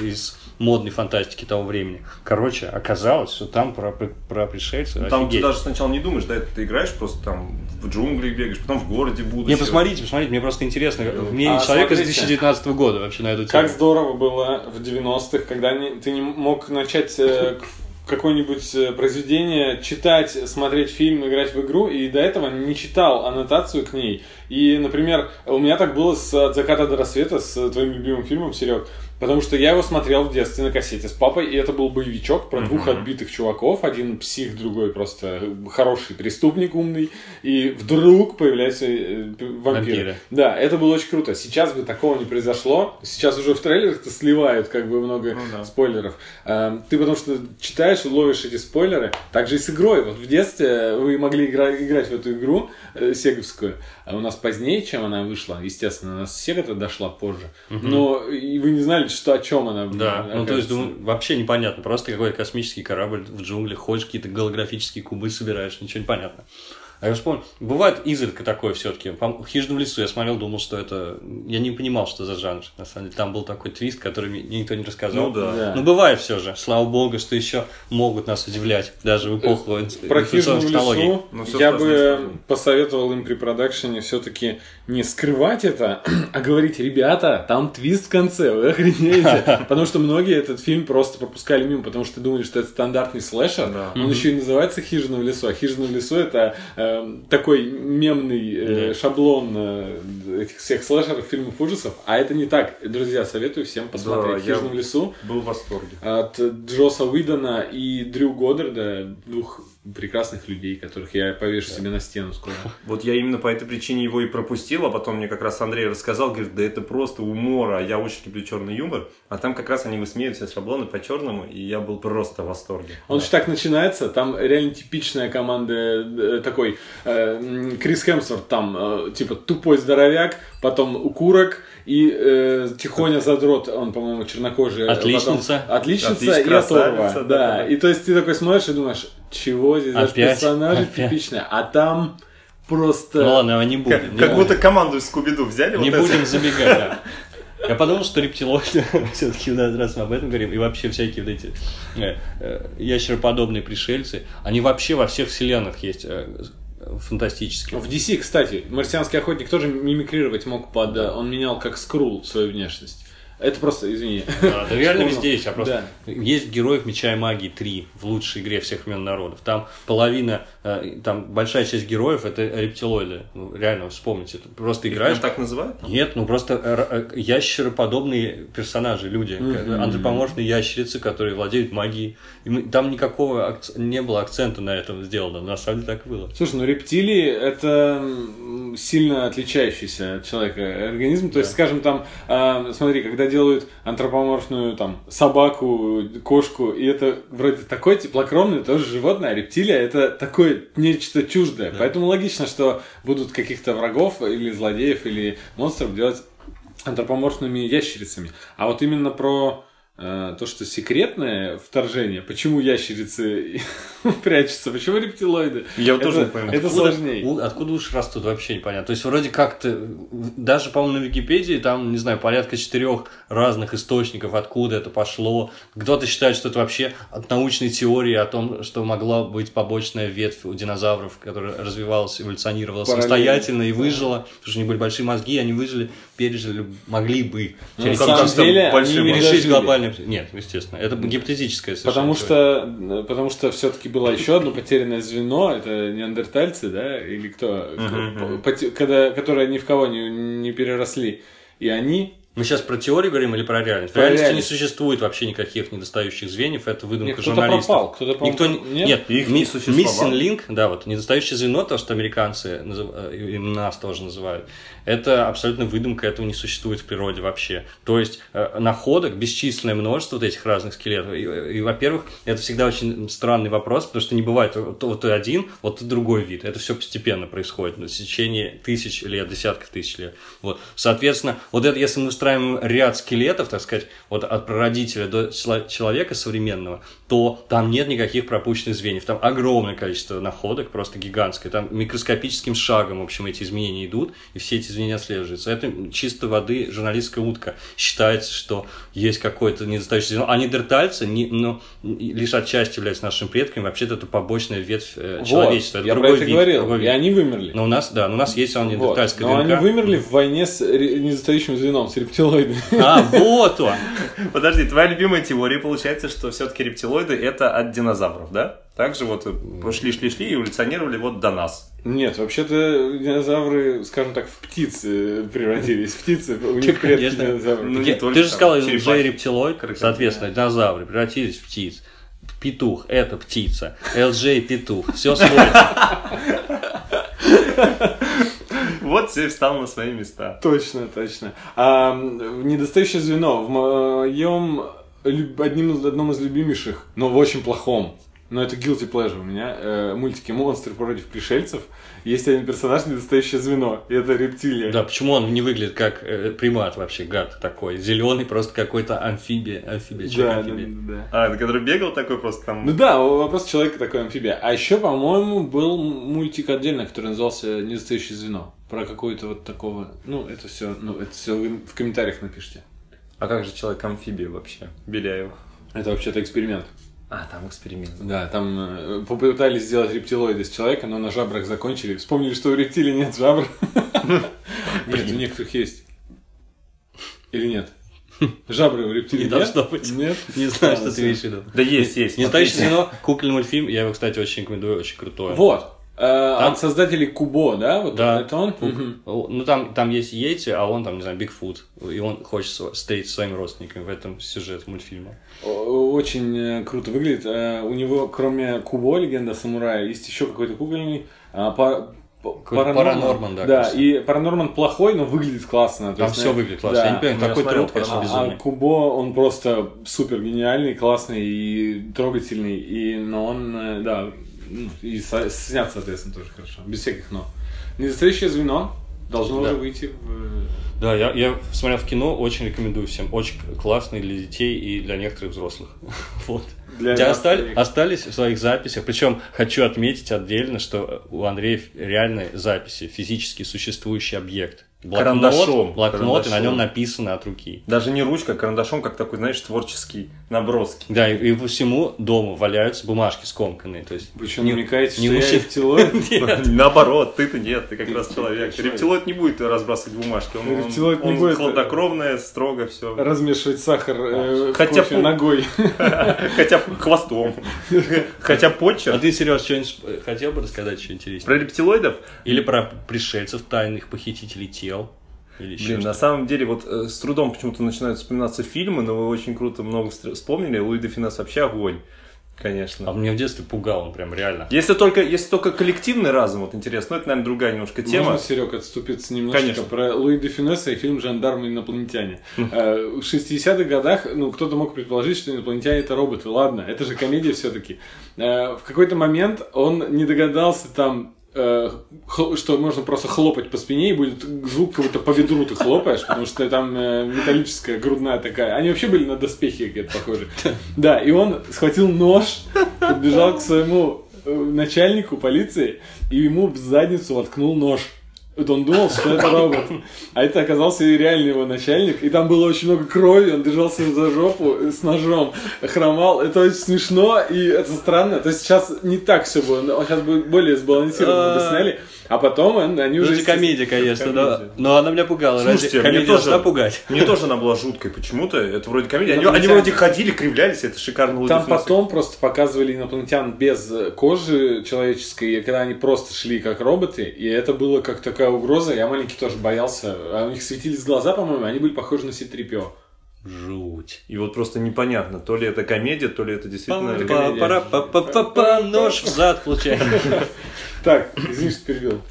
из модной фантастики того времени. Короче, оказалось, что там про, про, пришельцев
Ну, Там ты
офигеть.
даже сначала не думаешь, да, ты играешь просто там в джунглях бегаешь, потом в городе будущего.
Не, посмотрите, посмотрите, мне просто интересно. Мнение
А,
человека с
смотрите.
2019 года вообще на эту тему.
Как здорово было в 90-х, когда не- ты не мог начать э, к- какое-нибудь э, произведение читать, смотреть фильм, играть в игру, и до этого не читал аннотацию к ней. И, например, у меня так было с «От заката до рассвета», с твоим любимым фильмом, Серег, потому что я его смотрел в детстве на кассете с папой, и это был боевичок про двух отбитых чуваков, один псих, другой просто хороший преступник умный, и вдруг появляется э, п- вампир.
Вампиры.
Да, это было очень круто. Сейчас бы такого не произошло. Сейчас уже в трейлерах-то сливают как бы много спойлеров. Эм, Ты потому что читаешь и ловишь эти спойлеры. Так же и с игрой. Вот в детстве вы могли игра- играть в эту игру э, сеговскую. А у нас позднее, чем она вышла. Естественно, у нас Сега-то дошла позже. Но и вы не знали, что о чем она.
Да, ну то есть думаю, вообще непонятно, просто какой-то космический корабль в джунглях, ходишь, какие-то голографические кубы собираешь, ничего не понятно. А я вспомнил, бывает изредка такое все-таки. Хижина в лесу я смотрел, думал, что это... Я не понимал, что за жанр. На самом деле, там был такой твист, который мне никто не рассказал.
Ну да.
Да.
Ну, бывает все же. Слава богу, что еще могут нас удивлять, даже в эпоху инс-
Про хижину в
технологий.
лесу я бы посоветовал им при продакшене все-таки не скрывать это, а говорить, ребята, там твист в конце, вы охренеете. Потому что многие этот фильм просто пропускали мимо, потому что думали, что это стандартный слэшер. Он еще и называется «Хижина в лесу», а «Хижина в лесу» это э, такой мемный э, шаблон э, этих всех слэшеров, фильмов ужасов. А это не так. Друзья, советую всем посмотреть
Да,
«Хижину в лесу»
Был в восторге.
от Джоса Уидона и Дрю Годдарда, двух прекрасных людей, которых я повешу себе на стену скоро.
Вот я именно по этой причине его и пропустил, а потом мне как раз Андрей рассказал, говорит, да это просто умор, а я очень люблю черный юмор. А там как раз они высмеивают все шаблоны по черному, и я был просто в восторге.
Он же так начинается, там реально типичная команда э, такой, э, Крис Хемсворт там, э, типа тупой здоровяк, потом укурок, и э, Тихоня задрот, он, по-моему, чернокожий. а потом-
Отличница.
Отличница
Отлич-
и
красавица,
оторва,
да,
да.
да.
И то есть ты такой смотришь и думаешь, чего здесь даже
Опять?
персонажи
Опять?
типичные, а там просто...
Ну ладно, не будем.
Как,
не
как
будем.
будто команду из Скуби-Ду взяли.
Не
вот это.
будем забегать, да. Я подумал, что рептилоиды, все-таки раз мы об этом говорим, и вообще всякие вот эти э, э, ящероподобные пришельцы, они вообще во всех вселенных есть э, фантастические.
В DC, кстати, марсианский охотник тоже мимикрировать мог под... Он менял как скрул свою внешность. Это просто, извини.
Да, да реально везде есть, а просто есть героев Меча и Магии 3 в лучшей игре всех времен народов. Там половина, э, там большая часть героев это рептилоиды. Ну, реально, вспомните. это. Просто
Их
играешь.
прям так называют?
Нет, ну просто э, э, ящероподобные персонажи, люди, Как- антропоморфные ящерицы, которые владеют магией. И там никакого акц- не было акцента на этом сделано, на самом деле так и было.
Слушай, ну рептилии это сильно отличающийся от человека организм. То есть, скажем, там, а, смотри, когда делают антропоморфную там собаку, кошку, и это вроде такое теплокровное тоже животное, а рептилия это такое нечто чуждое. Поэтому логично, что будут каких-то врагов или злодеев или монстров делать антропоморфными ящерицами. А вот именно про то, что секретное вторжение, почему ящерицы прячутся, почему рептилоиды,
Я вот тоже не пойму.
это
Откуда-
сложнее.
Откуда уж растут, вообще непонятно. То есть, вроде как-то, даже, по-моему, на Википедии там, не знаю, порядка четырех разных источников, откуда это пошло. Кто-то считает, что это вообще от научной теории о том, что могла быть побочная ветвь у динозавров, которая развивалась, эволюционировала
Параллельно.
самостоятельно и выжила, потому что у них были большие мозги, они выжили, пережили, могли бы.
Ну, деле,
большие
решить
дожили.
Глобальные... Нет, естественно. Это гипотетическое совершенно
Потому что, потому что все-таки было еще одно потерянное звено, это неандертальцы, да, или кто, когда, которые ни в кого не, не переросли. И они
Мы сейчас про теорию говорим или про реальность? В
Про
реальности
реальность.
не существует вообще никаких недостающих звеньев, это выдумка
Нет, кто-то
журналистов.
пропал, кто-то, по-моему,
Никто не...
нет?
Нет,
Их
ми-
не существовало.
missing link, да, вот недостающее звено, то, что американцы назыв- э, и нас тоже называют, это абсолютно выдумка, этого не существует в природе вообще. То есть э, находок бесчисленное множество вот этих разных скелетов. И, и, во-первых, это всегда очень странный вопрос, потому что не бывает вот, вот ты один, вот ты другой вид. Это все постепенно происходит в течение тысяч лет, десятков тысяч лет. Вот. Соответственно, вот это если мы устраиваем ряд скелетов, так сказать, вот от прародителя до чело- человека современного, то там нет никаких пропущенных звеньев. Там огромное количество находок, просто гигантское. Там микроскопическим шагом, в общем, эти изменения идут, и все эти изменения отслеживаются. Это чисто воды журналистская утка. Считается, что есть какое-то недостающее звено. А недертальцы не, ну, лишь отчасти являются нашими предками. Вообще-то это побочная ветвь э,
Вот,
человечества. Это
я про
другой
это
вид,
говорил,
другой
и
вид.
они вымерли.
Но у нас, да, но у нас есть он
Вот.
недертальская
Но они
ДНК.
вымерли в войне с недостающим звеном, с рептилоидами.
А, вот он!
Подожди, твоя любимая теория получается, что все-таки рептилоиды это от динозавров, да? Также вот э, шли, шли, шли и эволюционировали вот до нас.
Нет, вообще-то динозавры, скажем так, в птицы превратились. Птицы, у них предки динозавры.
Ну,
Ты же сказал, LJ рептилоид, соответственно, динозавры превратились в птиц. Петух – это птица. LJ – петух. Все сходится.
Вот все встал на свои места.
Точно, точно. А, недостающее звено в моем одним из, одном из любимейших, но в очень плохом. Но это guilty pleasure у меня. Э, мультики «Монстры против пришельцев». Есть один персонаж, недостающее звено. И это рептилия.
Да, почему он не выглядит как э, примат вообще, гад такой? Зеленый, просто какой-то амфибия. Амфибия,
да, да,
амфибия.
да, да.
А, это который бегал такой просто там.
Ну да, вопрос человека такой амфибия. А еще, по-моему, был мультик отдельно, который назывался «Недостающее звено». Про какое-то вот такого... Ну, это все, ну, это все вы в комментариях напишите.
А как же человек-амфибия вообще? Беляев.
Это вообще-то эксперимент.
А, там эксперимент.
Да, там э, попытались сделать рептилоиды из человека, но на жабрах закончили. Вспомнили, что у рептилий нет жабр. Нет, у некоторых есть. Или нет? Жабры у рептилий
Не
нет?
должно быть.
Нет?
Не знаю, что ты имеешь в виду.
Да есть, есть.
Недостающее
смотрите.
звено, кукольный мультфильм, я его, кстати, очень рекомендую, очень крутой.
Вот. Э, От создателей Кубо, да? Вот
Да.
это он? Мгм.
Ну, там, там есть Йети, а он там, не знаю, Бигфут. И он хочет встретиться со своими родственниками в этом сюжете мультфильма.
Очень э, круто выглядит. Э, У него, кроме Кубо, легенда самурая, есть еще какой-то кукольный. а, па- па-
Какой-то Паранорман, да,
Да,
кажется.
и Паранорман плохой, но выглядит классно.
Там
есть,
все выглядит классно.
да.
Я не понимаю, такой труд, конечно,
А, а
безумный.
Кубо, он просто супер гениальный, классный и трогательный, и, но он, да, ну, и со- снят, соответственно, тоже хорошо, без всяких но. Недостающее звено должно
Да.
уже выйти в...
Да, я, я смотрел в кино, очень рекомендую всем. Очень классный для детей и для некоторых взрослых. Вот.
Для
У тебя остали- остались в своих записях. Причем хочу отметить отдельно, что у Андрея реальные записи, физически существующий объект.
Карандашом.
блокнот, и на
Карандашом.
нем написано от руки.
Даже не ручка, а карандашом, как такой, знаешь, творческий наброски.
Да, и, и по всему дому валяются бумажки скомканные. То есть
Вы что,
не-
намекаете,
не
что я рептилоид?
Наоборот, ты-то нет, ты как раз человек. Рептилоид не будет разбрасывать бумажки.
Рептилоид не будет.
хладнокровное, строго все.
Размешивать сахар э,
Хотя
ногой.
Хотя хвостом. Хотя
А
почерк.
ты, Сереж, что-нибудь э, хотел бы рассказать что интереснее?
Про рептилоидов
Или про пришельцев, тайных похитителей тел? Или еще
Блин, на самом деле, вот э, с трудом почему-то начинают вспоминаться фильмы, но вы очень круто много вспомнили. Луи де Финес вообще огонь,
А
конечно.
мне в детстве пугал он прям реально.
Если только, если только коллективный разум, вот интересно, но это, наверное, другая немножко тема.
Можно, Серег, отступиться немножко
Конечно.
про Луи де Финесса и фильм «Жандармы инопланетяне». Э, В 60-х годах, ну, кто-то мог предположить, что инопланетяне это роботы. Ладно, это же комедия все-таки. В какой-то момент он не догадался там э, что можно просто хлопать по спине и будет звук, как будто по ведру ты хлопаешь, потому что там э, металлическая грудная такая. Они вообще были на доспехи какие-то похожи. Да, и он схватил нож, подбежал к своему э, начальнику полиции и ему в задницу воткнул нож. Вот он думал, что это робот. А это оказался и реальный его начальник. И там было очень много крови, он держался за жопу с ножом, хромал. Это очень смешно, и это странно. То есть сейчас не так все было. но Сейчас бы более сбалансированно бы
А.
сняли. А потом он- они
Ну,
уже...
это комедия, конечно, да. Но она меня пугала.
Слушайте, мне тоже,
пугать?
мне тоже она была жуткой почему-то. Это вроде комедия. Они, они вроде ходили, кривлялись, это шикарно
Там потом просто показывали инопланетян без кожи человеческой, когда они просто шли как роботы, и это было как такая угроза. Я маленький тоже боялся. А у них светились глаза, по-моему, они были похожи на C-3PO.
Жуть.
И вот просто непонятно, то ли это комедия, то ли это действительно...
Это комедия.
Па-па-па-па-па, Нож в зад получаем.
Так, извини, что перебил.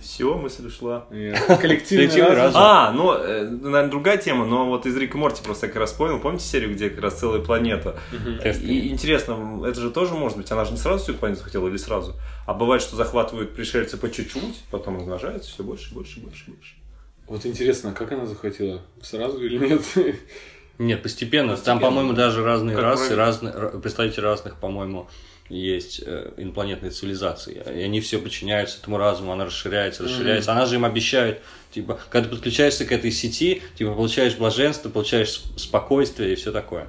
Все, мысль ушла.
Коллективный разум.
разум.
А, ну, э, наверное, другая тема, но вот из Рика и Морти просто я как раз понял. Помните серию, где как раз целая планета? И интересно, это же тоже может быть, она же не сразу всю планету хотела или сразу? А бывает, что захватывают пришельцы по чуть-чуть, потом размножаются все больше, больше, больше, больше.
Вот интересно, как она захватила? Сразу или нет?
Нет, постепенно. Там, по-моему, даже разные
Как
расы, разные, ра- представители разных, по-моему, есть э, инопланетные цивилизации. И они все подчиняются этому разуму, она расширяется, расширяется. Она же им обещает, типа, когда ты подключаешься к этой сети, типа, получаешь блаженство, получаешь сп- спокойствие и все такое.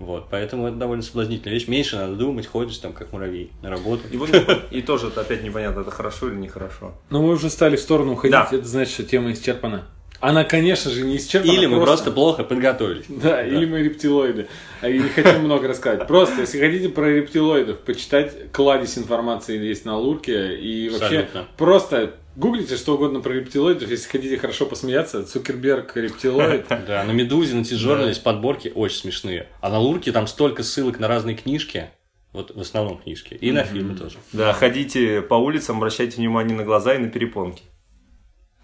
Вот, поэтому это довольно соблазнительная вещь. Меньше надо думать, ходишь там как муравей на работу.
И, вот и тоже это опять непонятно, это хорошо или нехорошо.
Но мы уже стали в сторону уходить,
Да.
это значит, что тема исчерпана. Она, конечно же, не исчерпана.
Или мы просто плохо подготовились.
Да, или мы рептилоиды. А И не хотим много рассказать. Просто, если хотите про рептилоидов, почитать кладезь информации есть на Лурке. И вообще,
Абсолютно.
просто гуглите что угодно про рептилоидов. Если хотите хорошо посмеяться, Цукерберг рептилоид.
Да, на Медузе, на Тижоре есть подборки очень смешные. А на Лурке там столько ссылок на разные книжки. Вот в основном книжки. И на фильмы тоже.
Да, ходите по улицам, обращайте внимание на глаза и на перепонки.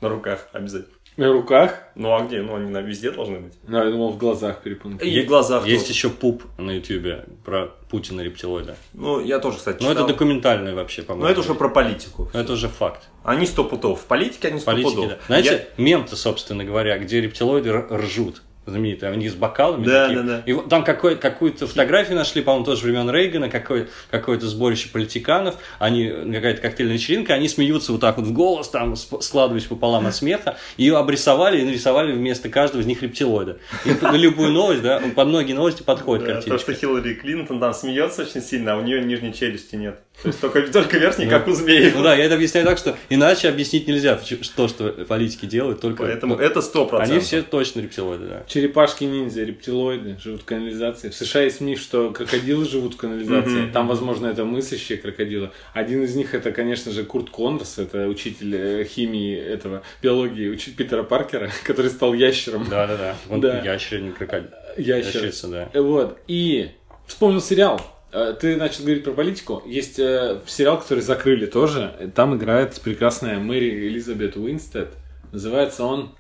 На руках обязательно.
На руках.
Ну а где? Ну они на везде должны быть.
Ну, я думал, в глазах перепонки.
И в глазах
Есть
тоже.
еще пуп на ютубе про Путина рептилоида.
Ну, я тоже, кстати,
Но это
читал.
документальное вообще, по-моему.
Но это уже про политику.
Но это уже факт.
Они сто путов. В политике они сто
Политики,
пудов.
да. Знаете, мем-то, собственно говоря, где рептилоиды ржут. Знаменитый, они с бокалами
Да,
такие.
да, да.
И там какой, какую-то фотографию нашли, по-моему, тоже времен Рейгана, какое, какое-то сборище политиканов, они, какая-то коктейльная вечеринка, они смеются вот так вот в голос, там, складываясь пополам от смеха, ее обрисовали и нарисовали вместо каждого из них рептилоида. И на любую новость, да, под многие новости подходит
Да, то,
картиночка.
что Хиллари Клинтон там смеется очень сильно, а у нее нижней челюсти нет. То есть только, только верхней, как у змеи.
Ну да, я это объясняю так, что иначе объяснить нельзя, ч- то, что политики делают, только...
Поэтому
ну,
это сто процентов.
Они все точно рептилоиды, да.
Черепашки-ниндзя, рептилоиды живут в канализации. В США есть миф, что крокодилы живут в канализации. Там, возможно, это мыслящие крокодилы. Один из них это, конечно же, Курт Конрас, это учитель э, химии этого, биологии, учитель Питера Паркера, который стал ящером.
Да-да-да. Он
Да.
ящер, крокодил.
Ящер.
Ящерица, да.
Вот. И вспомнил сериал. Э, Ты начал говорить про политику. Есть э, сериал, который закрыли тоже. Там играет прекрасная Мэри Элизабет Уинстед. Называется он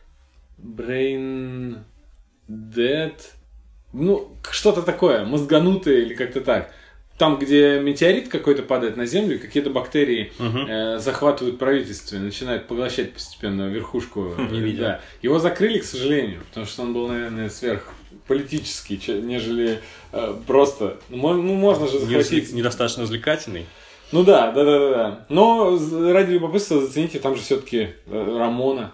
Brain Dead. Ну, что-то такое, мозганутое или как-то так. Там, где метеорит какой-то падает на землю, какие-то бактерии э, захватывают правительство и начинают поглощать постепенно верхушку.
Не видел.
Да. Его закрыли, к сожалению, потому что он был, наверное, сверх политический, че- нежели э, просто. Ну, ну, можно же захватить.
Недостаточно развлекательный.
Ну да, да, да, да, да. Но ради любопытства зацените, там же все-таки Рамона.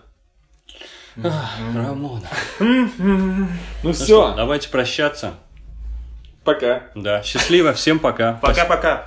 Рамона.
Ну все,
Давайте прощаться.
пока.
Да, счастливо, всем пока.
Пока-пока.